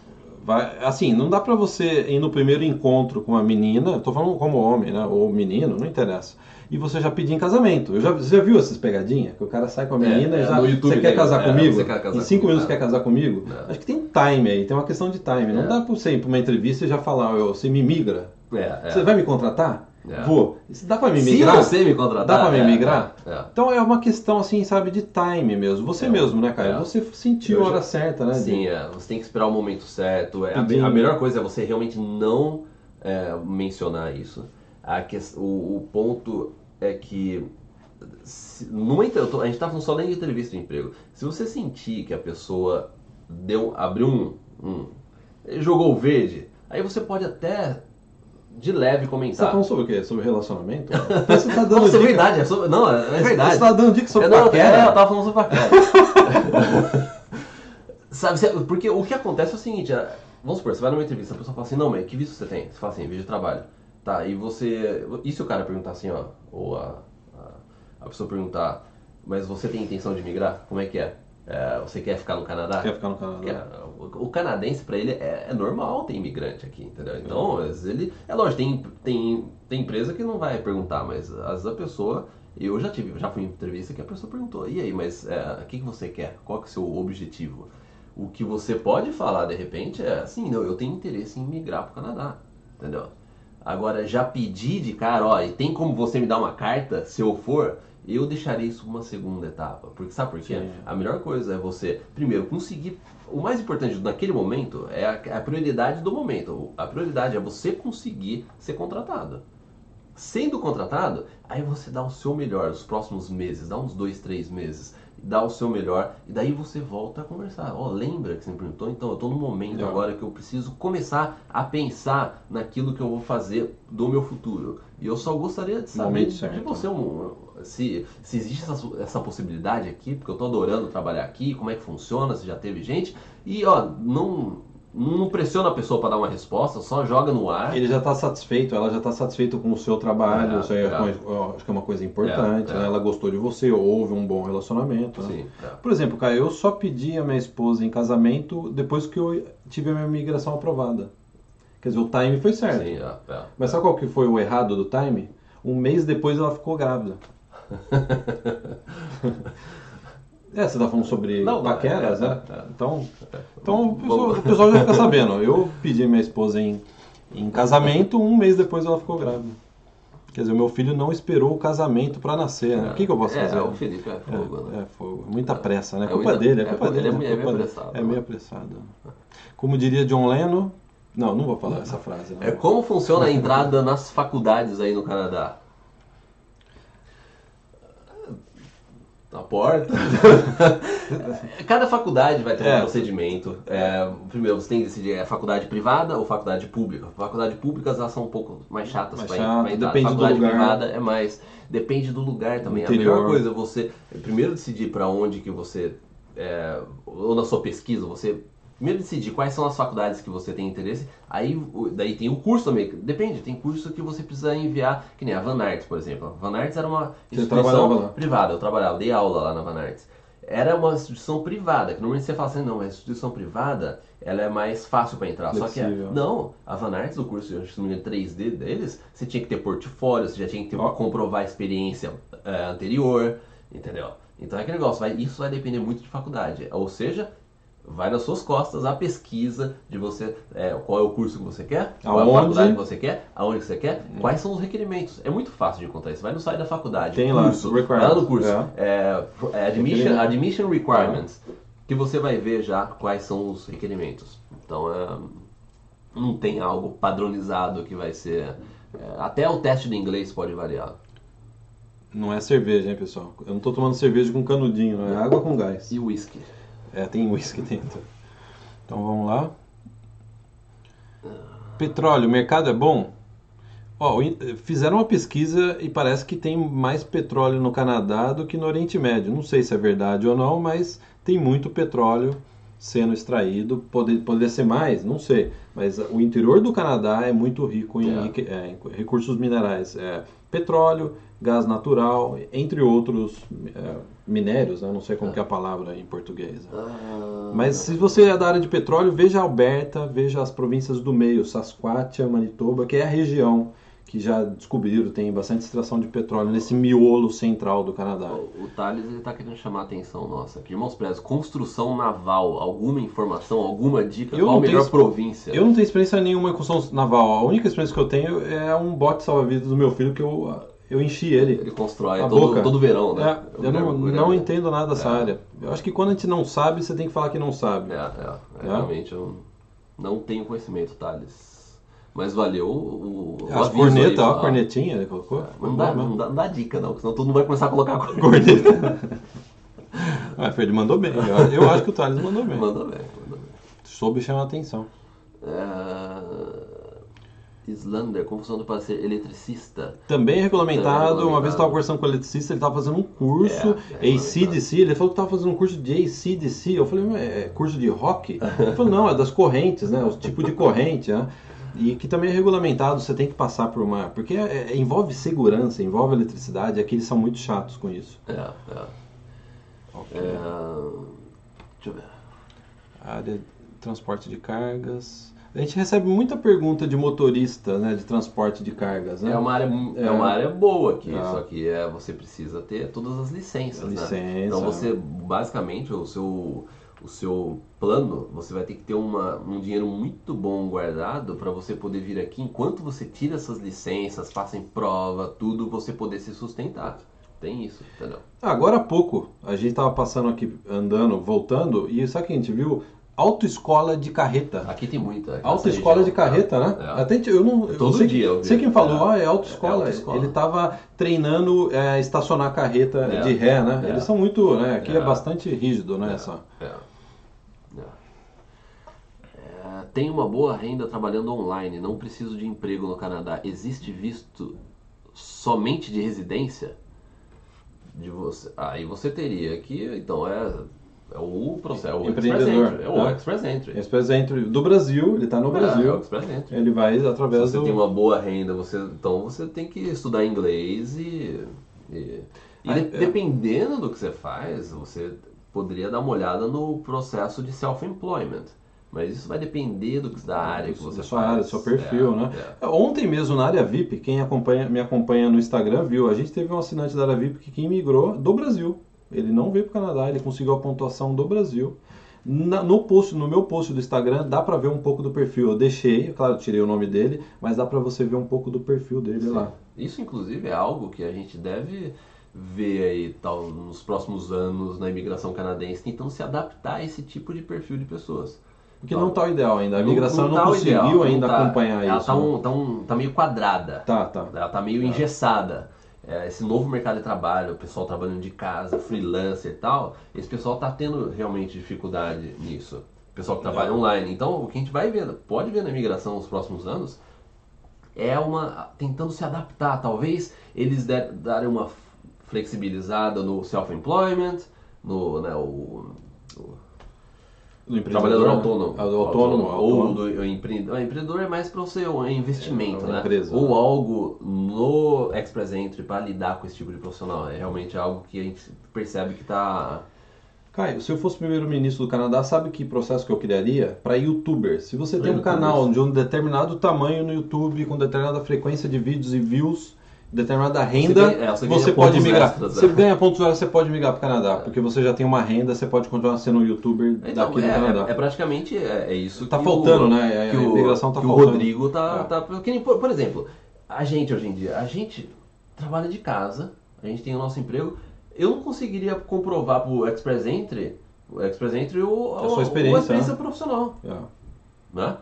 vai, assim, não dá pra você ir no primeiro encontro com uma menina, tô falando como homem, né? Ou menino, não interessa. E você já pedir em casamento. Eu já, você já viu essas pegadinhas? Que o cara sai com a menina É, e é, já. no YouTube você quer casar é, comigo? quer casar em cinco comigo, minutos é. quer casar comigo? É. Acho que tem time aí, tem uma questão de time. Não É. dá pra você ir pra uma entrevista e já falar, "Ô, você me migra? É, é. Você vai me contratar? É. Vou. Isso Dá pra me Se migrar? você me contratar... Dá pra me é, migrar? É, é. Então é uma questão, assim, sabe, de time mesmo. Você É. mesmo, né, Caio? É. Você sentiu Eu a hora já- certa, né? Sim, de- é. Você tem que esperar o momento certo. É, a, a melhor coisa é você realmente não mencionar isso. A que, o, o ponto é que se- numa, tô- a gente tá falando só nem de entrevista de emprego. Se você sentir que a pessoa deu, abriu um, um jogou o verde, aí você pode até de leve Você tá comentar. falando sobre o quê? Sobre relacionamento? Você tá dando é dica. verdade, é sobre- não, é verdade. Você tá dando dica sobre não, paquera? é, eu tava falando sobre paquera. Sabe, porque o que acontece é o seguinte, é, vamos supor, você vai numa entrevista, a pessoa fala assim, não, mas que visto você tem? Você fala assim, visto de trabalho. Tá, e você. E se o cara perguntar assim, ó, ou a, a, a pessoa perguntar, mas você tem intenção de migrar? Como é que é? É, você quer ficar no Canadá? Quer ficar no Canadá? É, o, o canadense, pra ele, é, é normal ter imigrante aqui, entendeu? Então, às vezes ele. É lógico, tem, tem, tem empresa que não vai perguntar, mas às vezes a pessoa. Eu já tive, já fui em entrevista que a pessoa perguntou, e aí, mas é, o que, que você quer? Qual que é o seu objetivo? O que você pode falar de repente é assim, não, eu tenho interesse em migrar pro Canadá, entendeu? Agora, já pedir de cara, ó, e tem como você me dar uma carta, se eu for, eu deixaria isso uma segunda etapa. Porque sabe por quê? Sim. A melhor coisa é você, primeiro, conseguir. O mais importante naquele momento é a, é a prioridade do momento. A prioridade é você conseguir ser contratado. Sendo contratado, aí você dá o seu melhor os próximos meses, dá uns dois, três meses, dá o seu melhor e daí você volta a conversar. Ó, lembra que você me perguntou? Então, eu tô no momento agora que eu preciso começar a pensar naquilo que eu vou fazer do meu futuro. E eu só gostaria de saber de você um, se, se existe essa, essa possibilidade aqui, porque eu tô adorando trabalhar aqui, como é que funciona, se já teve gente. E ó, não, não pressiona a pessoa para dar uma resposta, só joga no ar. Ele já está satisfeito, ela já está satisfeita com o seu trabalho, É, isso aí é é. acho que é uma coisa importante, É, né? ela gostou de você, houve um bom relacionamento. né? Sim, é. Por exemplo, Caio, eu só pedi a minha esposa em casamento depois que eu tive a minha migração aprovada. Quer dizer, o time foi certo. Sim, é. Mas sabe qual que foi o errado do time? Um mês depois ela ficou grávida. é, você tá falando sobre Não, não, paqueras, é, né? é, é. Então, então o, pessoal, o pessoal já fica sabendo. Eu pedi minha esposa em, em casamento, um mês depois ela ficou grávida. Quer dizer, o meu filho não esperou o casamento para nascer, né? O que, que eu posso é, fazer? o Felipe é fogo, né? É, é fogo. Muita pressa, né? É culpa dele, é é, culpa ele dele. é meio- é meio dele. apressado, É né? meio apressado. Como diria John Lennon. Não, não vou falar essa frase. Não. É como funciona a entrada nas faculdades aí no Canadá? Na porta. Cada faculdade vai ter É. um procedimento. É, primeiro, você tem que decidir é faculdade privada ou faculdade pública. Faculdade públicas elas são um pouco mais chatas para chata, entrar. depende do faculdade lugar. privada é mais. Depende do lugar também. Interior. A melhor coisa é você primeiro decidir para onde que você. é, ou na sua pesquisa, você primeiro decidir quais são as faculdades que você tem interesse, aí daí tem o curso também, depende, tem curso que você precisa enviar, que nem a Van Arts, por exemplo. A Van Arts era uma instituição privada, eu trabalhava, dei aula lá na Van Arts. Era uma instituição privada, que normalmente você fala assim, não, mas a instituição privada, ela é mais fácil para entrar. Só que, é- Flexível. não, a Van Arts, o curso, engano, 3D deles, você tinha que ter portfólio, você já tinha que ter, comprovar a experiência eh, anterior, entendeu? Então é aquele negócio, vai, isso vai depender muito de faculdade. Ou seja, vai nas suas costas a pesquisa de você, é, qual é o curso que você quer, qual é a faculdade que você quer, aonde que você quer, quais são os requerimentos. É muito fácil de encontrar isso. Vai no site da faculdade, Tem lá, curso, vai requirements, lá no curso, é. é, é, admission, admission requirements, que você vai ver já quais são os requerimentos. Então, é, não tem algo padronizado que vai ser... é, até o teste de inglês pode variar. Não é cerveja, hein, pessoal? Eu não tô tomando cerveja com canudinho, é água com gás. E whisky? É, tem whisky dentro. Então vamos lá. Petróleo, o mercado é bom? Ó, fizeram uma pesquisa e parece que tem mais petróleo no Canadá do que no Oriente Médio. Não sei se é verdade ou não, mas tem muito petróleo sendo extraído. Poder, poderia ser mais, não sei. Mas o interior do Canadá é muito rico em, É. é, em recursos minerais. É, petróleo, gás natural, entre outros é, minérios, né? não sei como que é a palavra em português. né? Ah, Mas se você é da área de petróleo, veja Alberta, veja as províncias do meio, Saskatchewan, Manitoba, que é a região que já descobriram, tem bastante extração de petróleo nesse miolo central do Canadá. O Thales ele tá querendo chamar a atenção nossa aqui. Irmãos Prezos, construção naval, alguma informação, alguma dica? Eu Qual a tenho melhor província? Eu não tenho experiência nenhuma em construção naval. A única experiência que eu tenho é um bote salva-vidas do meu filho que eu, eu enchi ele. Ele constrói A todo, boca. todo verão, né? É, eu não, não entendo nada dessa É. área. Eu acho que quando a gente não sabe, você tem que falar que não sabe. É, é, é, É? realmente eu não tenho conhecimento, Thales. Mas valeu o, o As cornetas, ó, a cornetinha ele colocou. Não dá, não, dá, não dá dica não, porque senão todo mundo vai começar a colocar corneta. Corneta. ah, Fred mandou bem. Eu, eu acho que o Thales mandou bem. Manda bem, manda bem. Soube chamar a atenção. É... Islander, confusão para ser eletricista. Também é regulamentado. Também é Uma vez eu estava conversando com o eletricista, ele estava fazendo um curso É, é ACDC. Ele falou que estava fazendo um curso de ACDC. Eu falei, "Mas é curso de rock? Ele falou, não, é das correntes, né? O tipo de corrente, né? E que também é regulamentado, você tem que passar por uma. Porque é- é- envolve segurança, envolve eletricidade, aqui eles são muito chatos com isso. É, é. É, Deixa eu ver. área de transporte de cargas. A gente recebe muita pergunta de motorista, né, de transporte de cargas, né? É uma área, é. É. uma área boa aqui, Tá. só que é, você precisa ter todas as licenças, Licença. né? Então você, basicamente, o seu, o seu plano, você vai ter que ter uma, um dinheiro muito bom guardado para você poder vir aqui, enquanto você tira essas licenças, passa em prova, tudo, você poder se sustentar. Tem isso, entendeu? Agora há pouco, a gente estava passando aqui, andando, voltando, e sabe o que a gente viu? Autoescola de carreta. Aqui tem muita. Autoescola de carreta, é, né? é. Até eu não. eu Todo sei, dia eu vi. Sei quem falou, É. ó, é autoescola. É autoescola. Ele estava treinando é, estacionar carreta É. de ré, né? É. Eles são muito, né? Aqui é, É. bastante rígido, né? É, Essa. é, é. É, Tenho uma boa renda trabalhando online, não preciso de emprego no Canadá. Existe visto somente de residência? De você. Aí você teria que, então, é, é o processo, é o Express Entry. É o tá? Express Entry. Esse presente do Brasil, ele está no É, é o Brasil. Express Entry. Ele vai Se através você do. tem uma boa renda, você, então você tem que estudar inglês e. E, e Ah, de- é. dependendo do que você faz, você poderia dar uma olhada no processo de self-employment. Mas isso vai depender do da área que você da sua faz. área, do seu perfil, É, né? é. Ontem mesmo na área VIP, quem acompanha, me acompanha no Instagram viu, a gente teve um assinante da área VIP que, que imigrou do Brasil. Ele não veio para o Canadá, ele conseguiu a pontuação do Brasil. Na- no post, no meu post do Instagram, dá para ver um pouco do perfil. Eu deixei, claro, eu tirei o nome dele, mas dá para você ver um pouco do perfil dele Sim. lá. Isso, inclusive, é algo que a gente deve ver aí tal, nos próximos anos na imigração canadense, tentando se adaptar a esse tipo de perfil de pessoas. Porque não tá o ideal ainda. A Não- migração não, tá conseguiu ideal, não ainda tá- acompanhar ela isso. Tá, né? um, tá, um- tá meio quadrada. Tá, tá. Ela tá meio engessada. É, esse novo mercado de trabalho, o pessoal trabalhando de casa, freelancer e tal, esse pessoal tá tendo realmente dificuldade nisso. O pessoal que trabalha É. online. Então, o que a gente vai ver, pode ver na imigração nos próximos anos, é uma tentando se adaptar. Talvez eles der- darem uma flexibilizada no self-employment, no né, o, o Do trabalhador autônomo, Ah, do autônomo. ou autônomo. do empreendedor. O empreendedor é mais para o seu investimento, É, né? empresa, ou né? algo no Express Entry para lidar com esse tipo de profissional. É realmente algo que a gente percebe que tá Caio, se eu fosse primeiro-ministro do Canadá, sabe que processo que eu criaria? Para youtubers. Se você Pra tem um youtubers. canal de um determinado tamanho no YouTube, com determinada frequência de vídeos e views, determinada renda, ganha- é, você você, pode migrar. extras, Você né? ganha pontos extras, você pode migrar para o Canadá, porque você já tem uma renda, você pode continuar sendo um youtuber Então, daqui do é, Canadá. é- é praticamente é, é isso Tá que faltando, o, né? Que A o, imigração tá que o faltando. Rodrigo tá, É. tá que nem, por, por exemplo, a gente hoje em dia, a gente trabalha de casa, a gente tem o nosso emprego. Eu não conseguiria comprovar pro Express Entry, o Express Entry o, A sua o- experiência, a experiência né? profissional, É. né?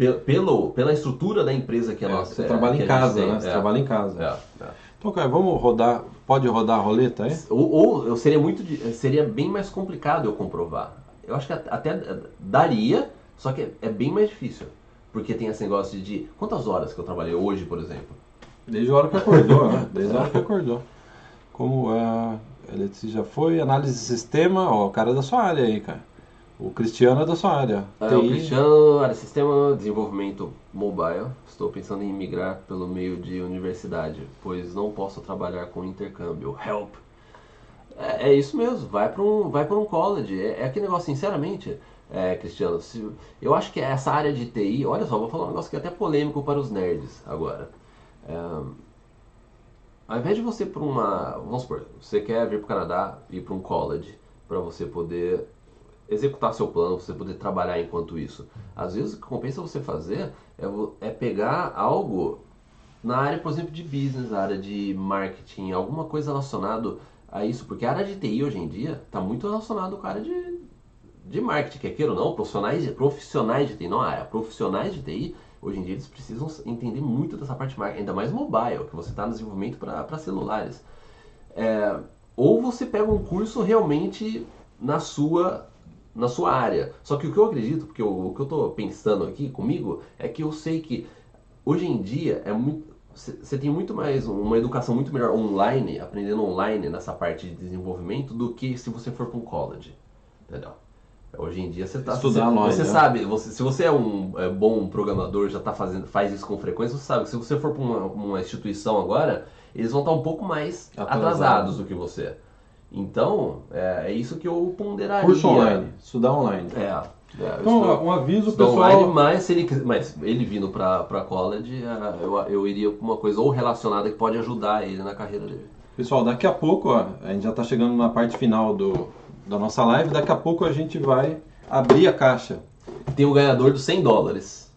Pe- Pelo, pela estrutura da empresa que a É, nossa você é, trabalha em casa, tem. né? Você É, trabalha em casa. é, é. Então, Caio, vamos rodar. Pode rodar a roleta aí? Ou, ou eu seria muito seria bem mais complicado eu comprovar. Eu acho que at- até daria, só que é- é bem mais difícil. Porque tem esse negócio de, de quantas horas que eu trabalhei hoje, por exemplo. Desde a hora que acordou, né? Desde a hora que acordou. Como a Letícia já foi, análise de sistema, ó, o cara da sua área aí, cara. O Cristiano é da sua área. É, TI. o Cristiano, área de sistema, desenvolvimento mobile. Estou pensando em migrar pelo meio de universidade, pois não posso trabalhar com intercâmbio. Help! É, é isso mesmo, vai para um, vai um college. É, é aquele negócio, sinceramente, é, Cristiano, se- eu acho que essa área de TI, olha só, vou falar um negócio que é até polêmico para os nerds agora. É, ao invés de você ir para uma. Vamos supor, você quer vir para o Canadá ir para um college para você poder executar seu plano, você poder trabalhar enquanto isso. Às vezes o que compensa você fazer é, é pegar algo na área, por exemplo, de business, área de marketing, alguma coisa relacionado a isso, porque a área de TI hoje em dia está muito relacionado com a área de, de marketing, quer queira ou não, profissionais, profissionais de TI, não a área, profissionais de TI, hoje em dia eles precisam entender muito dessa parte de marketing, ainda mais mobile, que você está no desenvolvimento para celulares. É, ou você pega um curso realmente na sua na sua área. Só que o que eu acredito, porque o, o que eu estou pensando aqui comigo, é que eu sei que hoje em dia é muito você tem muito mais uma educação muito melhor online, aprendendo online nessa parte de desenvolvimento do que se você for para um college. Entendeu? Hoje em dia você tá você, online, você né? sabe, você, se você é um é, bom programador, já tá fazendo faz isso com frequência, você sabe que se você for para uma, uma instituição agora, eles vão estar um pouco mais atrasados do que você. Então, é, é isso que eu ponderaria. Curso online, estudar online. É. é Então, estudar- um aviso, pessoal. online, mas se ele, mas ele vindo para para college, é, eu, eu iria com uma coisa ou relacionada que pode ajudar ele na carreira dele. Pessoal, daqui a pouco, ó, a gente já está chegando na parte final do, da nossa live. Daqui a pouco a gente vai abrir a caixa. Tem o ganhador dos 100 dólares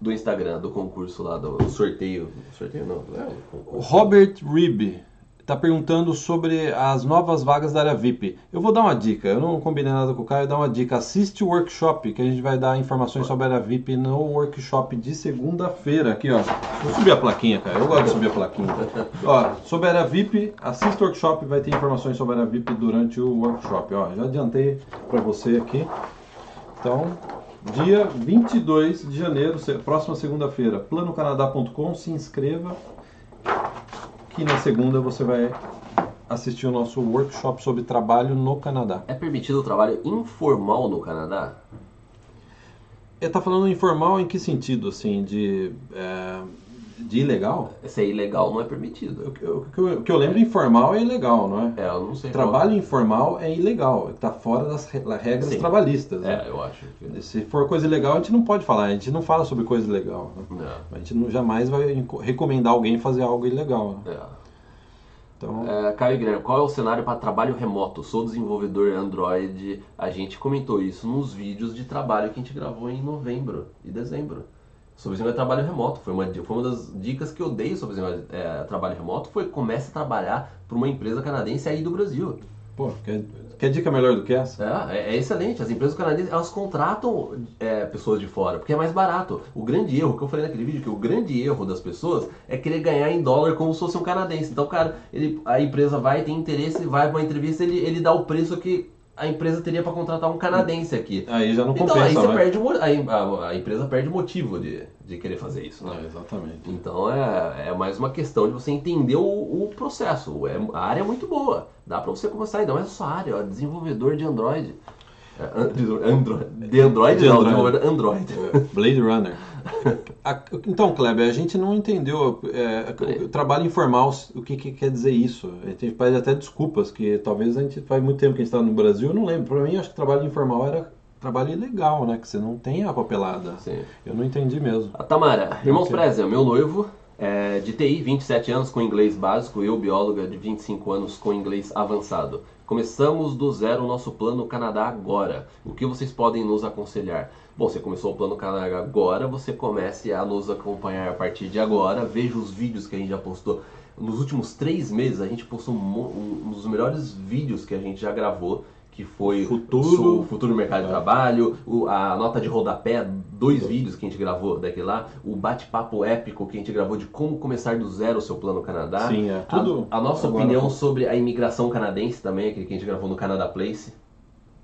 do Instagram, do concurso lá, do, sorteio. Sorteio não, é o O concurso. Robert Ribb está perguntando sobre as novas vagas da área VIP. Eu vou dar uma dica, eu não combinei nada com o Caio, eu vou dar uma dica. Assiste o workshop, que a gente vai dar informações sobre a área VIP no workshop de segunda-feira. Aqui, ó. Vou subir a plaquinha, cara. Eu gosto de subir a plaquinha. ó, sobre a área VIP, assista o workshop, vai ter informações sobre a área VIP durante o workshop. Ó, já adiantei para você aqui. Então, dia 22 de janeiro, próxima segunda-feira, planocanadá.com, se inscreva que na segunda você vai assistir o nosso workshop sobre trabalho no Canadá. É permitido o trabalho informal no Canadá? Ele tá falando informal em que sentido, assim, de, é, de ilegal? Se é ilegal, não é permitido. O que eu- eu- lembro informal é ilegal, não é? É, eu não sei. qual- Trabalho informal é ilegal, está fora das re- regras Sim. trabalhistas. né? É, eu acho. que- Se for coisa ilegal, a gente não pode falar, a gente não fala sobre coisa ilegal. né? Não. A gente não, jamais vai recomendar alguém fazer algo ilegal. né? É. Então, É, Caio Guilherme, qual é o cenário para trabalho remoto? Sou desenvolvedor Android. A gente comentou isso nos vídeos de trabalho que a gente gravou em novembro e dezembro. De trabalho remoto. Foi uma, foi uma das dicas que eu dei sobre é, trabalho remoto. Foi comece a trabalhar para uma empresa canadense aí do Brasil. pô, quer, quer dica melhor do que essa? É, é, é excelente. As empresas canadenses elas contratam é, pessoas de fora porque é mais barato. O grande erro que eu falei naquele vídeo que o grande erro das pessoas é querer ganhar em dólar como se fosse um canadense. Então, cara, ele, a empresa vai tem interesse, vai para uma entrevista, ele, ele dá o preço que a empresa teria para contratar um canadense aqui. Aí já não Então compensa, aí você né? perde a, empresa perde o motivo de, de querer fazer isso. né? É, exatamente. Então é, é mais uma questão de você entender o, o processo. É, a área é muito boa. Dá pra você começar, mais a sua área, ó, desenvolvedor de Android. É, de Android, de Android não, Android. desenvolvedor Android. Blade Runner. Então, Kleber, a gente não entendeu é, o trabalho informal, o que, que quer dizer isso. A gente pede até desculpas, que talvez a gente faz muito tempo que a gente está no Brasil, eu não lembro. Para mim, acho que trabalho informal era trabalho ilegal, né? Que você não tem a papelada. Sim. Eu não entendi mesmo. A Tamara, irmãos Ok. Preza, meu noivo, é, de TI, 27 anos com inglês básico, eu, bióloga, de 25 anos com inglês avançado. Começamos do zero o nosso plano Canadá agora. O que vocês podem nos aconselhar? Bom, você começou o plano Canadá agora, você comece a nos acompanhar a partir de agora. Veja os vídeos que a gente já postou. Nos últimos três meses, a gente postou um, um dos melhores vídeos que a gente já gravou, que foi Futuro. o futuro do mercado de trabalho, o- a nota de rodapé, dois vídeos que a gente gravou daquele lá, o bate-papo épico que a gente gravou de como começar do zero o seu plano Canadá. Sim, é A- tudo A, nossa agora. opinião sobre a imigração canadense também, aquele que a gente gravou no Canada Place.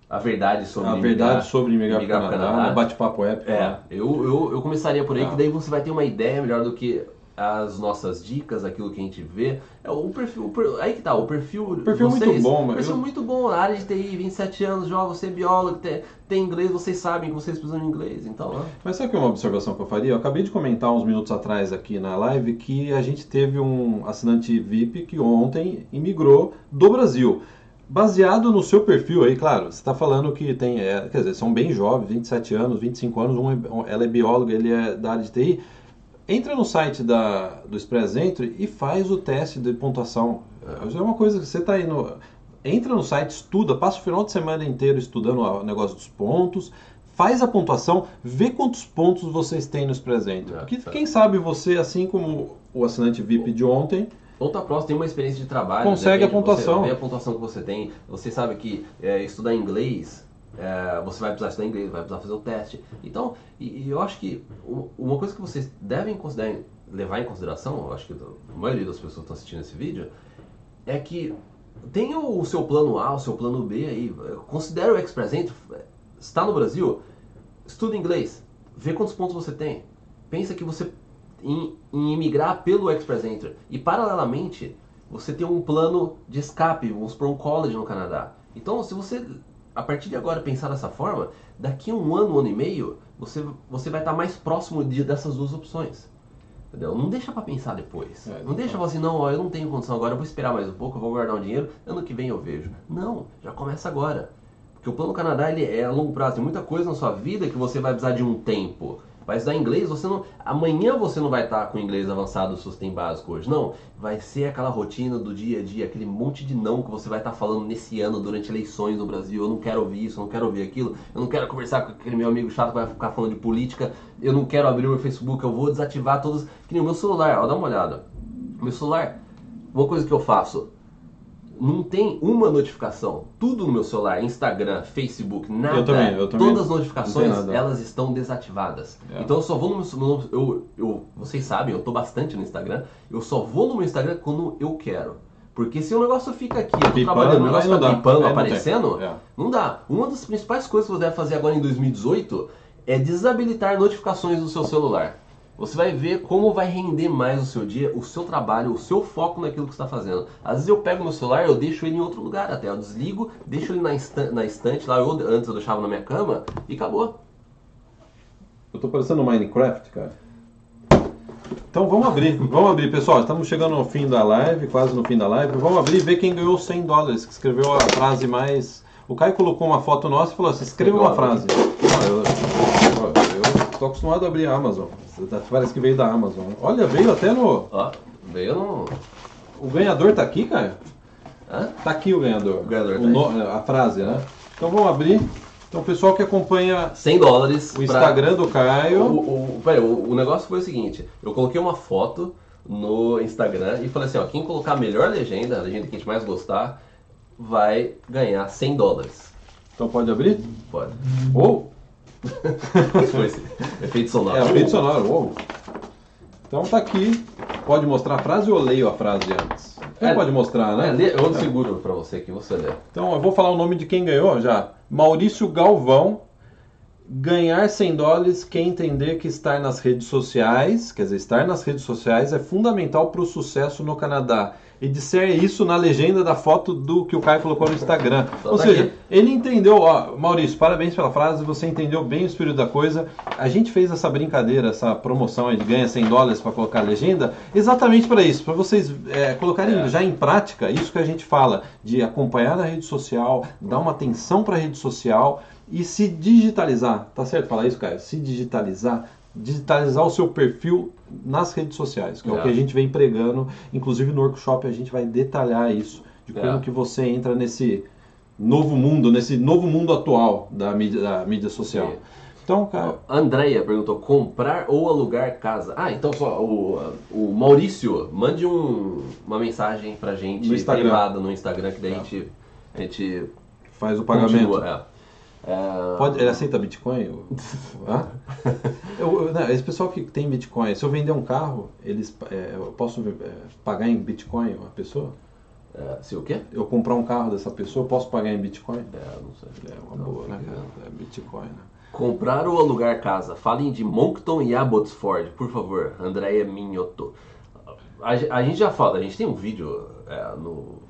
A verdade sobre A imigrar- verdade sobre imigrar para o Canadá, um bate-papo épico. É, né? eu, eu, eu começaria por aí, Ah. que daí você vai ter uma ideia melhor do que as nossas dicas, aquilo que a gente vê. É o perfil, o per- aí que tá, o perfil. O perfil é muito vocês, bom, mas perfil eu- muito bom, a área de TI, 27 anos, joga, você é biólogo, tem, tem inglês, vocês sabem que vocês precisam de inglês, então. ó. Mas sabe que é uma observação que eu faria? Eu acabei de comentar uns minutos atrás aqui na live que a gente teve um assinante VIP que ontem imigrou do Brasil. Baseado no seu perfil aí, claro, você está falando que tem, é, quer dizer, são bem jovens, 27 anos, 25 anos, um é- ela é bióloga, ele é da área de TI. Entra no site da, do Express Entry e faz o teste de pontuação. É uma coisa que você está aí no. Entra no site, estuda, passa o final de semana inteiro estudando o negócio dos pontos, faz a pontuação, vê quantos pontos vocês têm no Express Entry. É, Porque tá. quem sabe você, assim como o assinante VIP de ontem, Ou tá próximo, tem uma experiência de trabalho. Consegue de a pontuação. Você vê a pontuação que você tem. Você sabe que é, estudar inglês, é, você vai precisar estudar inglês, vai precisar fazer o teste. Então, e, e eu acho que uma coisa que vocês devem considerar, levar em consideração, eu acho que a maioria das pessoas que estão assistindo esse vídeo, é que tenha o seu plano A, o seu plano B aí. Considere o Express Entry. Está no Brasil, estuda inglês, vê quantos pontos você tem. Pensa que você em, em imigrar pelo Express Entry. E paralelamente, você tem um plano de escape, vamos para um college no Canadá. Então, se você a partir de agora pensar dessa forma, daqui a um ano, um ano e meio, você, você vai estar mais próximo de, dessas duas opções. Entendeu? Não deixa pra pensar depois. É, não deixa falar assim, não, ó, eu não tenho condição agora, eu vou esperar mais um pouco, eu vou guardar um dinheiro, ano que vem eu vejo. Não, já começa agora. Porque o plano Canadá ele é a longo prazo, tem muita coisa na sua vida que você vai precisar de um tempo. Vai estudar inglês, você não. Amanhã você não vai estar com inglês avançado tem básico hoje. Não. Vai ser aquela rotina do dia a dia, aquele monte de não que você vai estar falando nesse ano durante eleições no Brasil. Eu não quero ouvir isso, eu não quero ouvir aquilo, eu não quero conversar com aquele meu amigo chato que vai ficar falando de política, eu não quero abrir o meu Facebook, eu vou desativar todos. Que nem o meu celular, ó, dá uma olhada. Meu celular, uma coisa que eu faço, não tem uma notificação. Tudo no meu celular, Instagram, Facebook, nada. Eu também, eu também. Todas as notificações, elas estão desativadas. É. Então eu só vou no meu, no- eu, eu, vocês sabem, eu tô bastante no Instagram. Eu só vou no meu Instagram quando eu quero. Porque se o negócio fica aqui, eu tô Pipando, trabalhando, o negócio tá pipando, Aí não aparecendo, É. não dá. Uma das principais coisas que você deve fazer agora em 2018 é desabilitar notificações do seu celular. Você vai ver como vai render mais o seu dia, o seu trabalho, o seu foco naquilo que você está fazendo. Às vezes eu pego meu celular, eu deixo ele em outro lugar até. Eu desligo, deixo ele na, estan- na estante lá, eu, antes eu deixava na minha cama e acabou. Eu tô parecendo Minecraft, cara. Então vamos abrir, vamos abrir, pessoal. Estamos chegando no fim da live, quase no fim da live. Vamos abrir e ver quem ganhou 100 dólares, que escreveu a frase mais. O Caio colocou uma foto nossa e falou assim: escreva uma frase. Ah, eu tô acostumado a abrir a Amazon. Parece que veio da Amazon. Olha, veio até no. Ó, veio no. O ganhador tá aqui, Caio? Hã? Tá aqui o ganhador. O ganhador O tá no- A frase, né? Então vamos abrir. Então, o pessoal que acompanha 100 dólares. o pra- Instagram do Caio. O, o, peraí, o, o negócio foi o seguinte: eu coloquei uma foto no Instagram e falei assim: ó, quem colocar a melhor legenda, a legenda que a gente mais gostar, vai ganhar 100 dólares. Então pode abrir? Pode. Ou. Isso foi efeito sonoro. É, efeito sonoro. Uou. Então tá aqui. Pode mostrar a frase ou eu leio a frase antes? É, É, pode mostrar, É, né? lê- eu seguro pra você que você lê. Então eu vou falar o nome de quem ganhou já. Maurício Galvão. Ganhar 100 dólares, quem entender que estar nas redes sociais, quer dizer, estar nas redes sociais é fundamental para o sucesso no Canadá. E disser isso na legenda da foto do que o Caio colocou no Instagram. Então Ou seja, ele entendeu, ó, Maurício, parabéns pela frase, você entendeu bem o espírito da coisa. A gente fez essa brincadeira, essa promoção aí de ganha 100 dólares para colocar a legenda, exatamente para isso, para vocês é, colocarem É. já em prática isso que a gente fala, de acompanhar na rede social, dar uma atenção para a rede social e se digitalizar. Tá certo falar isso, Caio? Se digitalizar, digitalizar o seu perfil nas redes sociais, que é, o É. que a gente vem pregando, inclusive no workshop a gente vai detalhar isso, de É. como que você entra nesse novo mundo, nesse novo mundo atual da mídia, da mídia social. Sim. Então, cara, A Andrea perguntou: comprar ou alugar casa? Ah, então só o, o Maurício, mande um- uma mensagem pra gente No privada no Instagram, que daí Tá. a gente. A gente faz o pagamento. continua, é. Pode, ele aceita Bitcoin? Hã? Eu- eu- né, esse pessoal que tem Bitcoin, se eu vender um carro, eles, é, eu posso é, pagar em Bitcoin a pessoa? é, se o quê? Eu comprar um carro dessa pessoa, eu posso pagar em Bitcoin? É, não sei. É uma Não, boa, né, cara? É Bitcoin, né? Comprar ou alugar casa? Falem de Moncton e Abbotsford, por favor. Andréia Minhoto. A, a gente já fala, a gente tem um vídeo é, no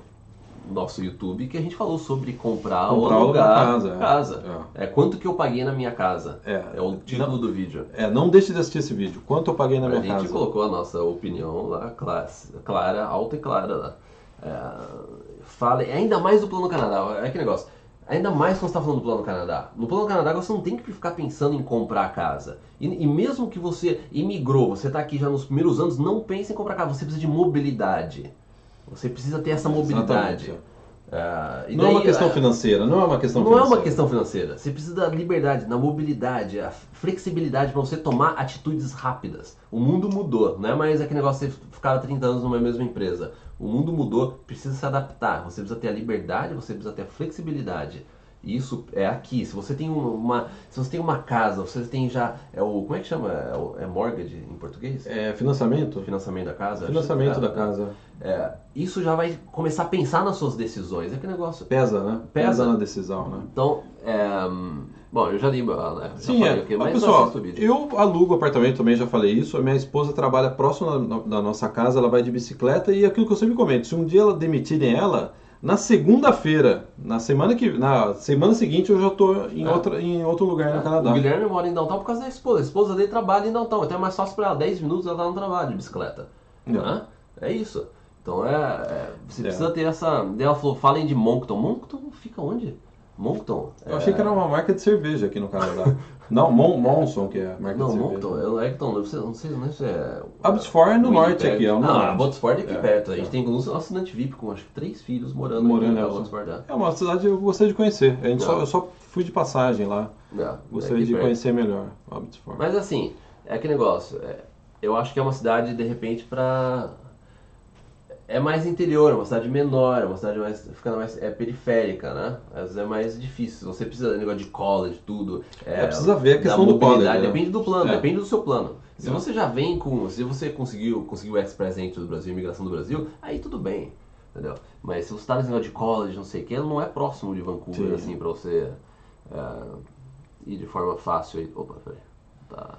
nosso YouTube que a gente falou sobre comprar, Comprar ou alugar casa, é. casa. É. quanto que eu paguei na minha casa. É. o título Não- do vídeo. É, não deixe de assistir esse vídeo. Quanto eu paguei na A minha gente casa? colocou a nossa opinião lá, clara, clara alta e clara lá. É, fala, ainda mais do Plano Canadá, é que negócio. Ainda mais quando você está falando do Plano Canadá. No Plano Canadá você não tem que ficar pensando em comprar a casa. E, e mesmo que você imigrou, você está aqui já nos primeiros anos, não pense em comprar casa. Você precisa de mobilidade. Você precisa ter essa mobilidade. É, Não é uma daí, questão é, financeira, não é uma questão não é financeira. uma questão financeira. Você precisa da liberdade, da mobilidade, a flexibilidade para você tomar atitudes rápidas. O mundo mudou, não é mais aquele negócio de você ficar 30 anos numa mesma empresa. O mundo mudou, precisa se adaptar. Você precisa ter a liberdade, você precisa ter a flexibilidade. Isso é aqui. Se você tem uma, se você tem uma casa, você tem já é o como é que chama? É, o- é mortgage em português? É financiamento? Financiamento da casa. Financiamento da casa. É, isso já vai começar a pensar nas suas decisões. É que negócio. Pesa, né? Pesa. na decisão, né? Então, é, bom, eu já li, né, Sim, falei é. mas pessoal, eu alugo apartamento também, já falei isso. A minha esposa trabalha próximo da, da nossa casa, ela vai de bicicleta e aquilo que eu sempre comento, se um dia ela demitirem ela, na segunda-feira, na semana que na semana seguinte eu já estou em, É. outra, em outro lugar no O Canadá. Guilherme mora em downtown por causa da esposa. A esposa dele trabalha em downtown. Então é mais fácil pra ela. 10 minutos ela tá no trabalho de bicicleta. Não. Né? É isso. Então é. é, você É. precisa ter essa. Ela falou: falem de Moncton. Moncton fica onde? Moncton? Eu achei que era uma marca de cerveja aqui no Canadá. não, Mon, Monson que é a marca Não, de cerveja. Moncton. Eu, é que não, não sei, não sei, não se é. Abbotsford é no norte aqui, é o Não, norte. Abbotsford é aqui É, perto. A gente é. tem um assinante VIP com acho que três filhos morando, Morando aqui em Abbotsford. É. É uma cidade que eu gostaria de conhecer. A gente só, Não. eu só fui de passagem lá. É, Gostaria aqui de perto. conhecer melhor Abbotsford. Mas assim, é que negócio. é, eu acho que é uma cidade, de repente, pra. É mais interior, é uma cidade menor, é uma cidade mais. ficando mais. é periférica, né? Às vezes é mais difícil. Você precisa de negócio de college, tudo. É, precisa ver a questão do college, né? Depende do plano, É. depende do seu plano. Se É. você já vem com. Se você conseguiu, conseguiu o Express Entry do Brasil, imigração do Brasil, aí tudo bem. Entendeu? Mas se você tá nesse negócio de college, não sei o que, não é próximo de Vancouver, Sim. assim, pra você é, ir de forma fácil aí. Opa, peraí. Tá.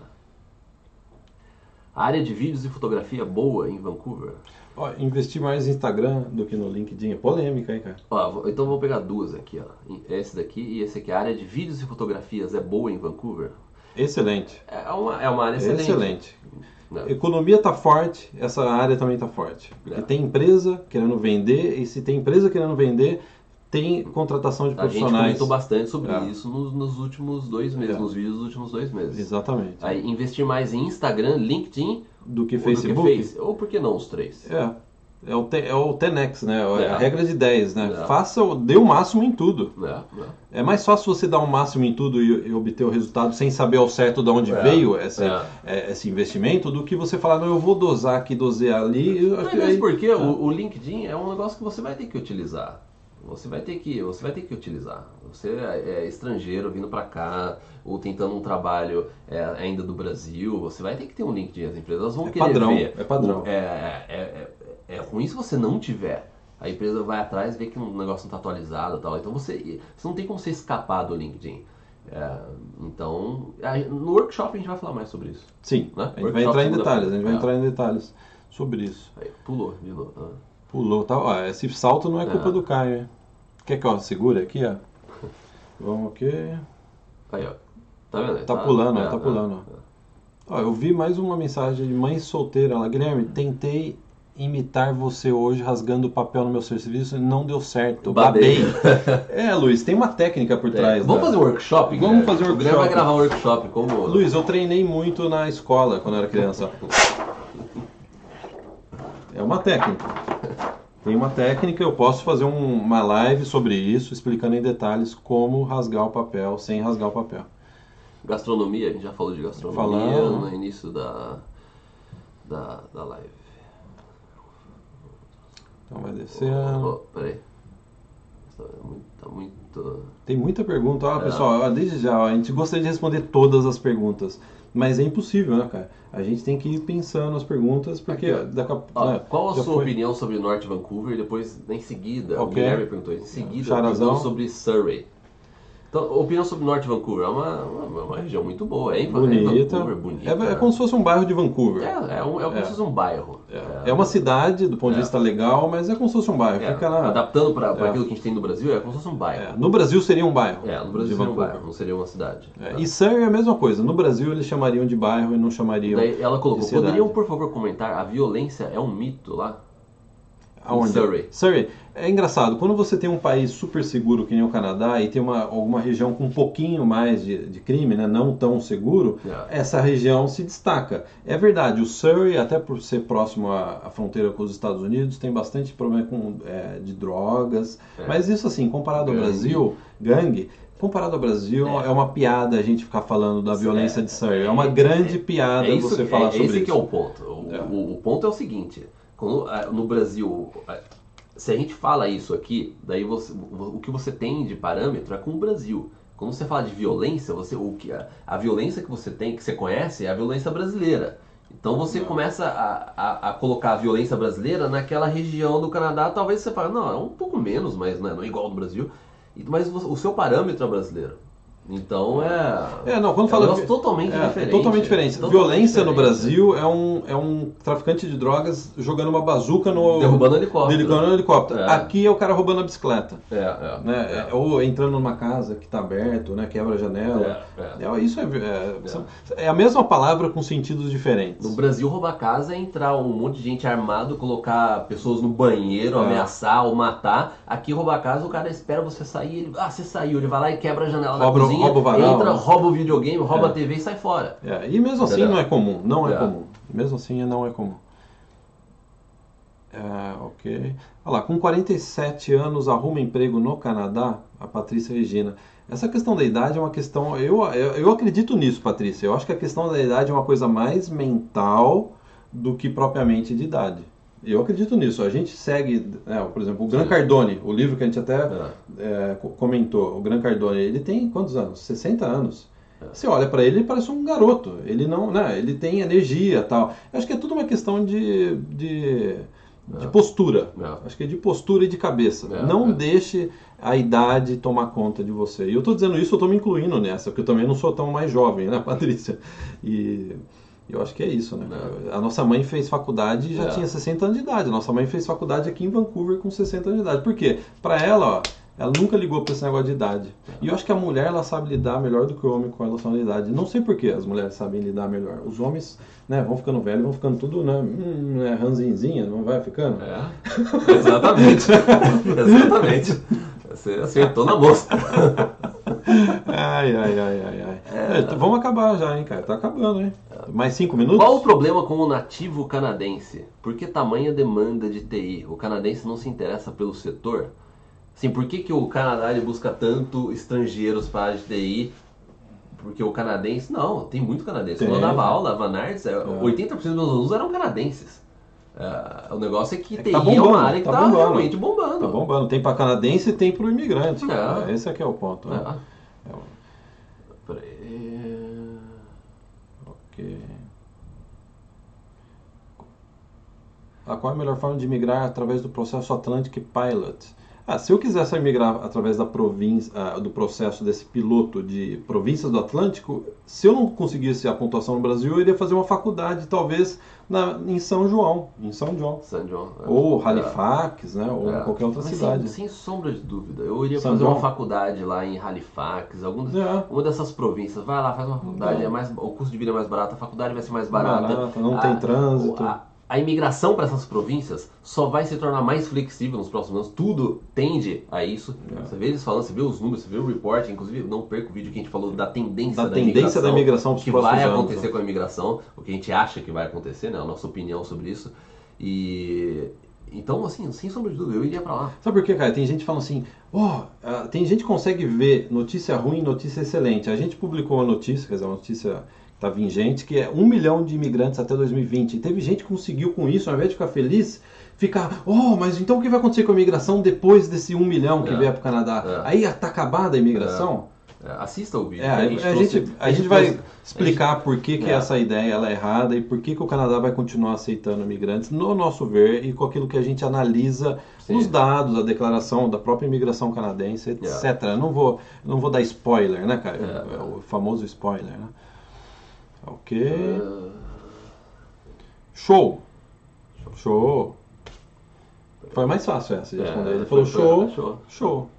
A área de vídeos e fotografia boa em Vancouver. Ó, investir mais em Instagram do que no LinkedIn é polêmica, hein, cara? Ó, então vou pegar duas aqui, ó. Esse daqui e esse aqui. A área de vídeos e fotografias é boa em Vancouver? Excelente. É uma, é uma área excelente. Excelente. Né? Economia tá forte, essa área também tá forte. Porque É. tem empresa querendo vender, e se tem empresa querendo vender, tem contratação de A gente profissionais. comentou bastante sobre É. isso nos, nos últimos dois meses, É. nos vídeos dos últimos dois meses. Exatamente. Aí, investir mais em Instagram, LinkedIn Do que ou Facebook. do que Face. Ou por que não os três? É. É o, te- é o 10x, né? É É. a regra de 10, né? É. Faça, dê o máximo em tudo. Né? Né? É mais fácil você dar o máximo em tudo e, e obter o resultado sem saber ao certo de onde É. veio essa, É. é, esse investimento, do que você falar, não, eu vou dosar aqui, dosear ali. Não, mas porque é. o, o LinkedIn é um negócio que você vai ter que utilizar. Você vai ter que, você vai ter que utilizar. Você é, é estrangeiro vindo pra cá ou tentando um trabalho é, ainda do Brasil, você vai ter que ter um LinkedIn. As empresas vão É querer padrão, ver. é padrão. É, é, é, é, é ruim se você não tiver. A empresa vai atrás e vê que um negócio não está atualizado tal. Então você, você não tem como você escapar do LinkedIn. Então, no workshop a gente vai falar mais sobre isso. Sim, Né? a gente vai entrar em detalhes, a gente vai entrar em detalhes sobre isso. Aí, pulou de novo. né? Pulou, tá? Ó, esse salto não é culpa É. do Caio? Quer que eu segure aqui, ó? Vamos aqui. Aí, ó. Tá vendo? Tá pulando, ó, é, tá é, pulando, é. Ó, eu vi mais uma mensagem de mãe solteira lá. Guilherme, tentei imitar você hoje rasgando o papel no meu serviço e não deu certo. Babei. é, Luiz, tem uma técnica por trás. É, Vamos da- fazer um workshop? Vamos Guilherme? fazer um O Guilherme vai workshop. gravar um workshop como. Luiz, eu treinei muito na escola quando eu era criança. É uma técnica. Tem uma técnica, eu posso fazer um- uma live sobre isso, explicando em detalhes como rasgar o papel sem rasgar o papel. Gastronomia, a gente já falou de gastronomia Falamos. no início da, da, da live. Então vai descendo. Oh, peraí. Tá muito. Tá muito... Tem muita pergunta. Ó, É. pessoal, desde já, a gente gostaria de responder todas as perguntas. Mas é impossível, né, cara? A gente tem que ir pensando as perguntas, porque Aqui, daqui a Ó, né, qual a sua foi- opinião sobre Norte Vancouver? Depois, em seguida, o Ok. Guilherme perguntou. Em seguida, Charazão. perguntou sobre Surrey. Então, opinião sobre Norte Vancouver. É uma, uma, uma região muito boa. É em, Bonita. é Vancouver, bonita. É, é como se fosse um bairro de Vancouver. É, é, um, é como É. se fosse um bairro. É, é uma cidade, do ponto de É. vista legal, mas é como se fosse um bairro. É, Fica na- Adaptando para É. aquilo que a gente tem no Brasil, é como se fosse um bairro. é, no Brasil seria um bairro. É, no de Brasil seria um bairro, não seria uma cidade. É, e Surrey é a mesma coisa. No Brasil eles chamariam de bairro e não chamariam. Daí ela colocou, de poderiam por favor comentar, a violência é um mito lá? Aonde? Surrey. Surrey. É engraçado, quando você tem um país super seguro que nem o Canadá e tem uma, alguma região com um pouquinho mais de, de crime, né, não tão seguro, É. essa região se destaca. É verdade, o Surrey, até por ser próximo à, à fronteira com os Estados Unidos, tem bastante problema com, é, de drogas. É. Mas isso assim, comparado ao Gangue. Brasil, gangue, comparado ao Brasil, É. é, uma piada a gente ficar falando da violência É, de Surrey. É, é, uma grande piada É isso, você é- falar sobre esse isso. que é o ponto. O, o- o ponto é o seguinte, quando, no Brasil, se a gente fala isso aqui, daí você- o que você tem de parâmetro é com o Brasil. Quando você fala de violência, você, o que, a, a violência que você tem, que você conhece, é a violência brasileira. Então você começa a, a, a colocar a violência brasileira naquela região do Canadá, talvez você fale, não, é um pouco menos, mas não é, não é igual ao do Brasil. Mas o seu parâmetro é brasileiro. Então é. É, não, quando é um fala negócio de- totalmente É, diferente. é totalmente diferente. Totalmente Violência no diferente. Brasil é um, é um traficante de drogas jogando uma bazuca no. Derrubando helicóptero. derrubando um helicóptero. É. Aqui é o cara roubando a bicicleta. É, é. Né? É, Ou entrando numa casa que está aberto, né? quebra a janela. É, é. É, isso é, é, é a mesma palavra com sentidos diferentes. No Brasil, roubar casa é entrar um monte de gente armado, colocar pessoas no banheiro, É. ameaçar ou matar. Aqui, roubar casa, o cara espera você sair. Ele, ah, você saiu. Ele vai lá e quebra a janela da cozinha, rouba o varal, entra, né? rouba o videogame, rouba É. a TV e sai fora. É, e mesmo assim não é comum, não é, É. comum. Mesmo assim não é comum. É, ok. Olha lá, com 47 anos arruma emprego no Canadá, a Patrícia Regina. Essa questão da idade é uma questão. Eu, eu, eu acredito nisso, Patrícia. Eu acho que a questão da idade é uma coisa mais mental do que propriamente de idade. Eu acredito nisso. A gente segue, né, por exemplo, o Gran Sim. Cardone, o livro que a gente até É. é, co- comentou, o Gran Cardone, ele tem quantos anos? 60 anos. É. Você olha pra ele, ele parece um garoto. Ele não, né? Ele tem energia, tal. Eu acho que é tudo uma questão de, de, de É. postura. É. Acho que é de postura e de cabeça. É, não é. deixe a idade tomar conta de você. E eu tô dizendo isso, eu tô me incluindo nessa, porque eu também não sou tão mais jovem, né, Patrícia? E eu acho que é isso, né? A nossa mãe fez faculdade e já É. tinha 60 anos de idade. A nossa mãe fez faculdade aqui em Vancouver com 60 anos de idade. Por quê? Pra ela, ó, ela nunca ligou pra esse negócio de idade. E eu acho que a mulher ela sabe lidar melhor do que o homem com relação à idade. Não sei por que as mulheres sabem lidar melhor. Os homens, né, vão ficando velhos, vão ficando tudo, né, hum, é ranzinzinha, não vai ficando? É. Exatamente. Exatamente. Você acertou na mosca. Ai, ai, ai, ai, ai. É, então vamos acabar já, hein, cara. Tá acabando, hein? Mais cinco minutos? Qual o problema com o nativo canadense? Por que tamanha demanda de TI? O canadense não se interessa pelo setor? Assim, por que, que o Canadá ele busca tanto estrangeiros para a área de TI? Porque o canadense, não, tem muito canadense. Quando eu Tem. dava aula, a Van Arts, é, 80% dos meus alunos eram canadenses. É, o negócio é que É que TI tá é bombando, uma área que tá tá, realmente bombando. Tá bombando. Tem pra canadense e tem pro imigrante. É. Esse aqui é o ponto. né? É. Peraí. Ok. Ah, qual é a melhor forma de migrar através do processo Atlantic Pilot? Ah, se eu quisesse migrar através da província, ah, do processo desse piloto de províncias do Atlântico, se eu não conseguisse a pontuação no Brasil, eu iria fazer uma faculdade, talvez, na, em São João, em São João. San John. é. Ou Halifax, né? Ou É. qualquer outra Mas cidade. Sem, sem sombra de dúvida. Eu iria São fazer João? uma faculdade lá em Halifax, algum, É. uma dessas províncias. Vai lá, faz uma faculdade, é mais, o custo de vida é mais barato, a faculdade vai ser mais barata. Barata, não A- tem trânsito. A, a imigração para essas províncias só vai se tornar mais flexível nos próximos anos. Tudo tende a isso. É. Você vê eles falando, você vê os números, você vê o report. Inclusive, não perca o vídeo que a gente falou da tendência Da da, tendência da imigração que vai anos, acontecer né? com a imigração, o que a gente acha que vai acontecer, né? A nossa opinião sobre isso. E então, assim, sem sombra de dúvida, eu iria para lá. Sabe por quê, cara? Tem gente falando assim, ó, ah, tem gente que consegue ver notícia ruim e notícia excelente. A gente publicou uma notícia, quer dizer, uma notícia tá vigente, que é um milhão de imigrantes até 2020. E teve gente que conseguiu com isso, ao invés de ficar feliz, ficar, oh, mas então o que vai acontecer com a imigração depois desse um milhão que É. vier pro Canadá? É. Aí tá acabada a imigração? É, assista o vídeo. É, a, gente a trouxe- gente, a gente vai trouxe- explicar por que, que É. essa ideia ela é errada e por que, que o Canadá vai continuar aceitando imigrantes, no nosso ver, e com aquilo que a gente analisa Sim. nos dados, a declaração da própria imigração canadense, etc. Eu Não vou, não vou dar spoiler, né, cara? É. É o famoso spoiler, né? Ok. Ah, Show! Show! Foi mais fácil essa de É, responder. Ele foi- falou foi- show, show. show.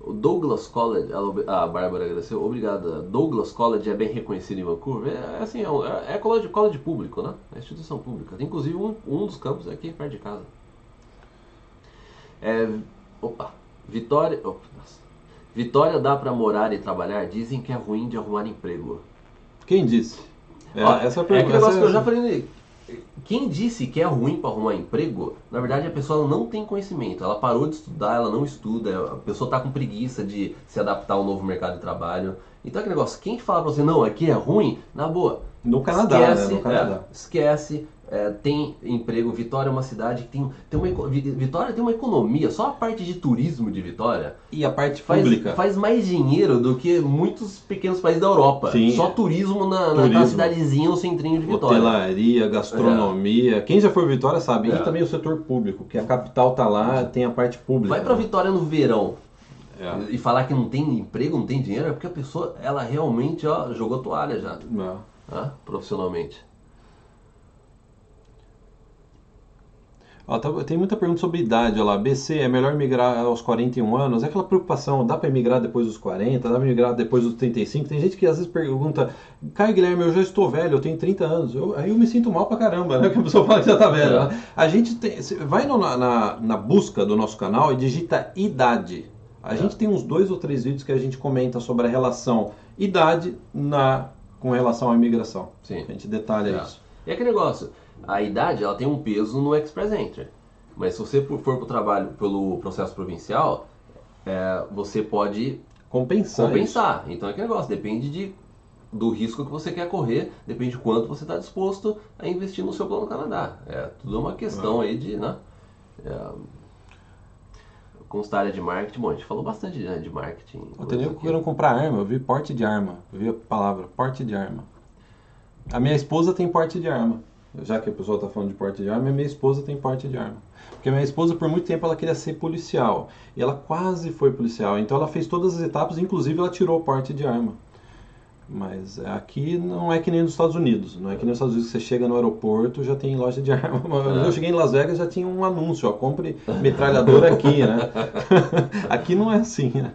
O Douglas College, a Bárbara agradeceu, obrigada. Douglas College é bem reconhecido em Vancouver. É, é assim, é, um- é, é college, college público, né? É instituição pública. Tem, Inclusive um, um dos campos é aqui perto de casa. É, opa, Vitória. Vitória dá pra morar e trabalhar? Dizem que é ruim de arrumar emprego. Quem disse? É, Ó, essa é pergunta. aquele negócio essa- que eu já falei. Quem disse que é ruim para arrumar emprego, na verdade a pessoa não tem conhecimento. Ela parou de estudar, ela não estuda, a pessoa está com preguiça de se adaptar ao novo mercado de trabalho. Então aquele negócio, quem fala para você, não, aqui é ruim, na boa. No Canadá, esquece, né? No Canadá. é, esquece, é, tem emprego. Vitória é uma cidade que tem, tem uma. Vitória tem uma economia, só a parte de turismo de Vitória E a parte faz, pública? faz mais dinheiro do que muitos pequenos países da Europa. Sim. Só turismo na, Turismo. naquela cidadezinha no centrinho de Vitória. Hotelaria, gastronomia. Quem já foi Vitória sabe. É. E também o setor público, que a capital tá lá, tem a parte pública. Vai né? Vitória no verão É. e falar que não tem emprego, não tem dinheiro, é porque a pessoa, ela realmente ó, jogou toalha já, É. né, profissionalmente. Ó, tá- tem muita pergunta sobre idade, lá. BC, é melhor migrar aos 41 anos? É aquela preocupação, dá pra emigrar depois dos 40, dá pra migrar depois dos 35? Tem gente que às vezes pergunta, Caio Guilherme, eu já estou velho, eu tenho 30 anos. Eu- aí eu me sinto mal pra caramba, né? Que a pessoa fala que já tá velho. É. né? A gente tem, vai no- na, na, na busca do nosso canal e digita idade. A É. gente tem uns dois ou três vídeos que a gente comenta sobre a relação idade na, com relação à imigração. Sim. A gente detalha É. isso. E aquele negócio, a idade ela tem um peso no Express Entry. Mas se você for pro trabalho pelo processo provincial, é, você pode Compensar. compensar. Então é aquele negócio, depende de, do risco que você quer correr, depende de quanto você está disposto a investir no seu plano Canadá. É tudo uma questão aí de, né? É, com esta área de marketing, bom, a gente falou bastante né, de marketing. Eu tenho aqui. querendo comprar arma, eu vi porte de arma. Eu vi a palavra, porte de arma. A minha esposa tem porte de arma. Já que a pessoa está falando de porte de arma, minha esposa tem porte de arma. Porque a minha esposa, por muito tempo, ela queria ser policial. E ela quase foi policial. Então ela fez todas as etapas, inclusive ela tirou o porte de arma. Mas aqui não é que nem nos Estados Unidos. Não é que nem nos Estados Unidos que você chega no aeroporto já tem loja de arma. É. Eu cheguei em Las Vegas já tinha um anúncio, ó, compre metralhadora aqui, né? aqui não é assim, né?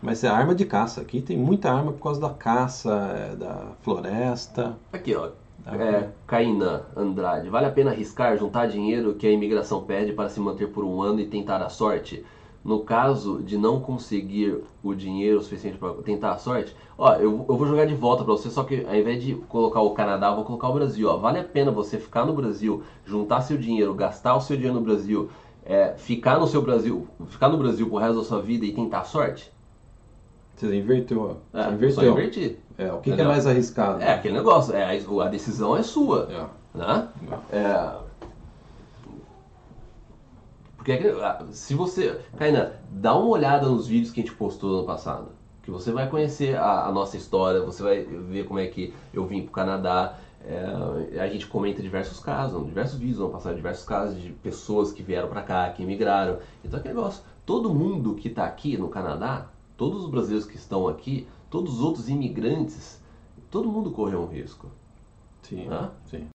Mas é arma de caça. Aqui tem muita arma por causa da caça, é, da floresta. Aqui, ó. Tá É, Caína Andrade. Vale a pena arriscar, juntar dinheiro que a imigração pede para se manter por um ano e tentar a sorte? No caso de não conseguir o dinheiro suficiente para tentar a sorte, ó, eu, eu vou jogar de volta para você, só que ao invés de colocar o Canadá, eu vou colocar o Brasil. Ó. Vale a pena você ficar no Brasil, juntar seu dinheiro, gastar o seu dinheiro no Brasil, é, ficar no seu Brasil, ficar no Brasil pro resto da sua vida e tentar a sorte? Você inverteu. Você É, só inverteu. invertir. É, o que, que é mais arriscado? É aquele negócio, é, a, a decisão é sua. É. né? É... Porque é ah, se você. Kainan, dá uma olhada nos vídeos que a gente postou no ano passado. Que você vai conhecer a, a nossa história, você vai ver como é que eu vim pro Canadá. É, a gente comenta diversos casos, diversos vídeos no ano passado, diversos casos de pessoas que vieram pra cá, que emigraram. Então é aquele negócio. Todo mundo que tá aqui no Canadá, todos os brasileiros que estão aqui, todos os outros imigrantes, todo mundo correu um risco. Sim, Hã? sim.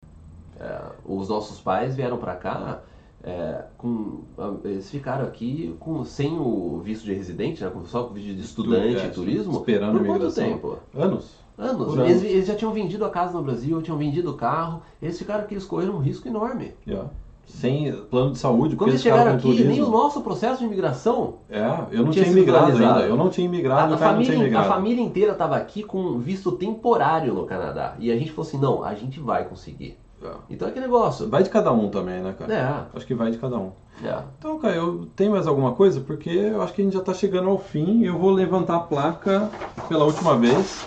É, os nossos pais vieram para cá é, com eles ficaram aqui com sem o visto de residente, né, só com visto de estudante é, e turismo. esperando por quanto tempo? Anos? Anos. Por Eles, anos. eles já tinham vendido a casa no Brasil, tinham vendido o carro. Eles ficaram aqui, eles correram um risco enorme. É. Sem plano de saúde, Quando eles chegaram aqui, nem o turismo. nosso processo de imigração É, eu não tinha tinha imigrado ainda. Eu não tinha A, imigrado, a o cara não tinha família, a imigrado. família inteira estava aqui com visto temporário no Canadá. E a gente falou assim: não, a gente vai conseguir. É. Então é que negócio. Vai de cada um também, né, cara? É, Acho que vai de cada um. é. Então, Caio, eu tenho mais alguma coisa? Porque eu acho que a gente já está chegando ao fim. Eu vou levantar a placa pela última vez.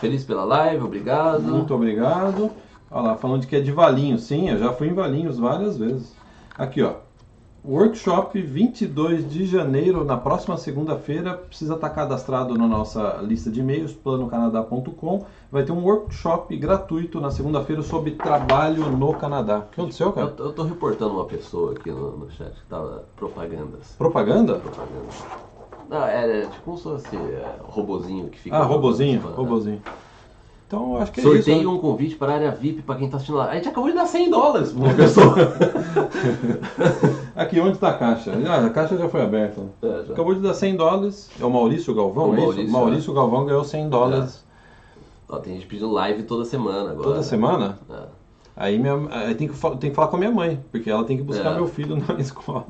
Feliz pela live, obrigado. Muito obrigado. Olha lá, falando de que é de Valinhos. Sim, eu já fui em Valinhos várias vezes. Aqui, ó. Workshop 22 de janeiro, na próxima segunda-feira, precisa estar cadastrado na nossa lista de e-mails, planocanadá.com. Vai ter um workshop gratuito na segunda-feira sobre trabalho no Canadá. O que aconteceu, cara? Eu, eu tô reportando uma pessoa aqui no, no chat que tava propagandas. Propaganda? Propagandas. Não, era tipo como se fosse é, robozinho que fica. Ah, robozinho, É. robozinho. Então, acho que é Sorteio isso. né? um convite para a área VIP para quem tá assistindo lá. A gente acabou de dar 100 dólares pra uma pessoa. Aqui, onde está a caixa? Ah, a caixa já foi aberta. É, já. Acabou de dar 100 dólares. É o Maurício Galvão, O é Maurício, isso? Maurício Galvão ganhou 100 dólares Ó, tem gente pedindo live toda semana agora. toda semana. É. Aí, minha, aí tem, que, tem que falar com a minha mãe, porque ela tem que buscar É. meu filho na escola.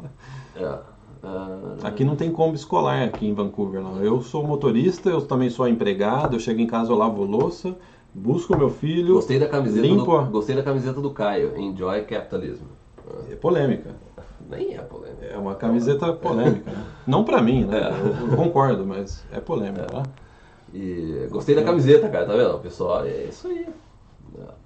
É. É. Aqui não tem combo escolar aqui em Vancouver, não. Eu sou motorista, eu também sou empregado, eu chego em casa, eu lavo louça, busco meu filho. Gostei da camiseta Limpo. do, gostei da camiseta do Caio. Enjoy capitalism. É polêmica. Nem é polêmica. É uma camiseta polêmica. Né? Não pra mim, né? É. Eu, eu concordo, mas é polêmica. Né? E gostei da camiseta, cara, tá vendo? Pessoal, é isso aí. É.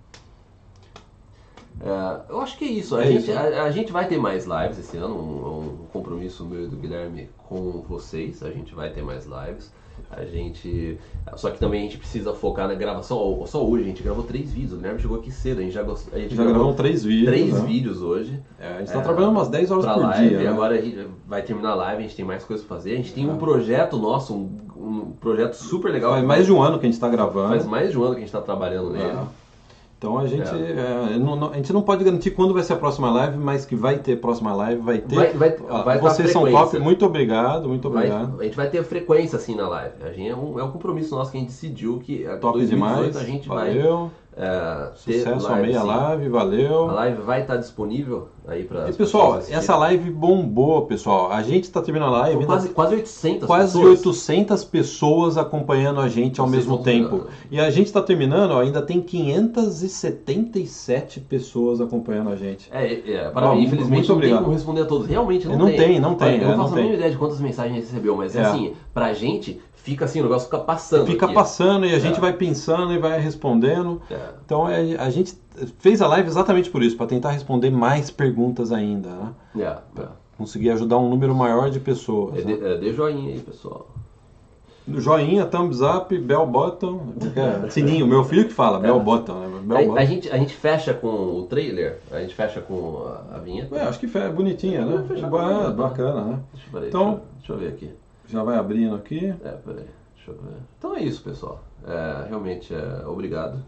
É, eu acho que é isso. A, É gente, isso. A, a gente vai ter mais lives esse ano, um, um compromisso meu e do Guilherme com vocês. A gente vai ter mais lives. A gente. Só que também a gente precisa focar na gravação. Só hoje a gente gravou três vídeos. O Guilherme chegou aqui cedo. A gente já, a gente Já gravamos três vídeos. três né? vídeos hoje. É, a gente tá trabalhando umas 10 horas por live, dia. e né? agora a gente vai terminar a live, a gente tem mais coisas pra fazer. A gente tem um Ah. projeto nosso, um, um projeto super legal. Faz mais de um ano que a gente tá gravando. Faz mais de um ano que a gente tá trabalhando nele. É. Então a gente, é, não- não- a gente não pode garantir quando vai ser a próxima live, mas que vai ter próxima live, vai ter. Vai- vai- Ó, vai vocês são top, muito obrigado, muito Vai- obrigado. a gente vai ter frequência assim na live. A gente é um, é um compromisso nosso que a gente decidiu que a Top 2018 demais. a gente vai valeu. É, Sucesso, live, amei a live, valeu. A live vai estar disponível aí para E pessoal, essa live bombou, pessoal. A gente tá terminando a live, quase, quase 800 quase pessoas. 800 pessoas acompanhando a gente ao Vocês mesmo tempo. E a gente tá terminando, ó, ainda tem 577 pessoas acompanhando a gente. É, é, é Ó, parabéns. Infelizmente muito não tem obrigado. como responder a todos. Realmente não, Não tem, não tem, Eu não é, faço a tem. mínima ideia de quantas mensagens a gente recebeu, mas É. assim, pra gente, fica assim, o negócio fica passando. Fica aqui. passando e a gente É. vai pensando e vai respondendo. É. Então é, a gente fez a live exatamente por isso, para tentar responder mais perguntas ainda, né? É, é. Conseguir ajudar um número maior de pessoas. É, né? dê, é, dê joinha aí, pessoal. Joinha, thumbs up, bell button, é, sininho, meu filho que fala, bell button, né? Bell A, button. a gente, a gente fecha com o trailer, a gente fecha com a, a vinheta. É, acho que é bonitinha, né? É, né? bacana, né? Deixa, peraí, Então- deixa, deixa eu ver aqui. Já vai abrindo aqui. É, peraí, deixa eu ver. Então é isso, pessoal. É, realmente, é, obrigado.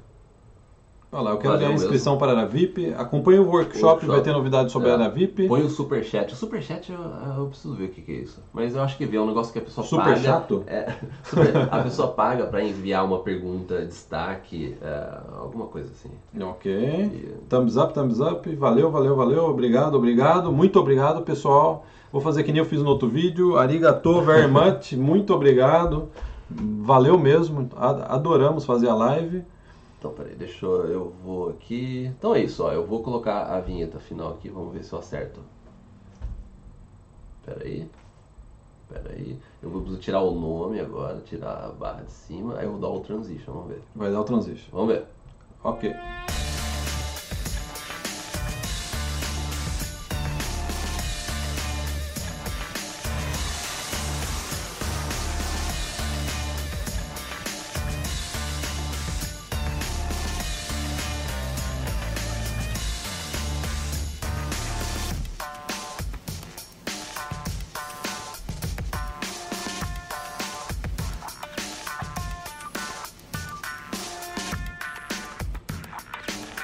Olha lá, eu quero Valeu ganhar inscrição para a Área VIP. Acompanhe o workshop, Workshop. vai ter novidades sobre É. a Área VIP. Põe o superchat. O superchat eu, eu preciso ver o que, que é isso. Mas eu acho que é um negócio que a pessoa Super paga. chato? É, super- a pessoa paga pra enviar uma pergunta, destaque, é, alguma coisa assim. Ok. E- Thumbs up, thumbs up. Valeu, valeu, valeu. Obrigado, obrigado. Muito obrigado, pessoal. Vou fazer que nem eu fiz no outro vídeo. Arigato very much. Muito obrigado. Valeu mesmo. Adoramos fazer a live. Então, peraí, deixa eu, eu vou aqui. Então é isso, ó. Eu vou colocar a vinheta final aqui, vamos ver se eu acerto. Peraí. Peraí. Eu vou tirar o nome agora, tirar a barra de cima, aí eu vou dar o transition, vamos ver. Vai dar o transition. Vamos ver. Ok.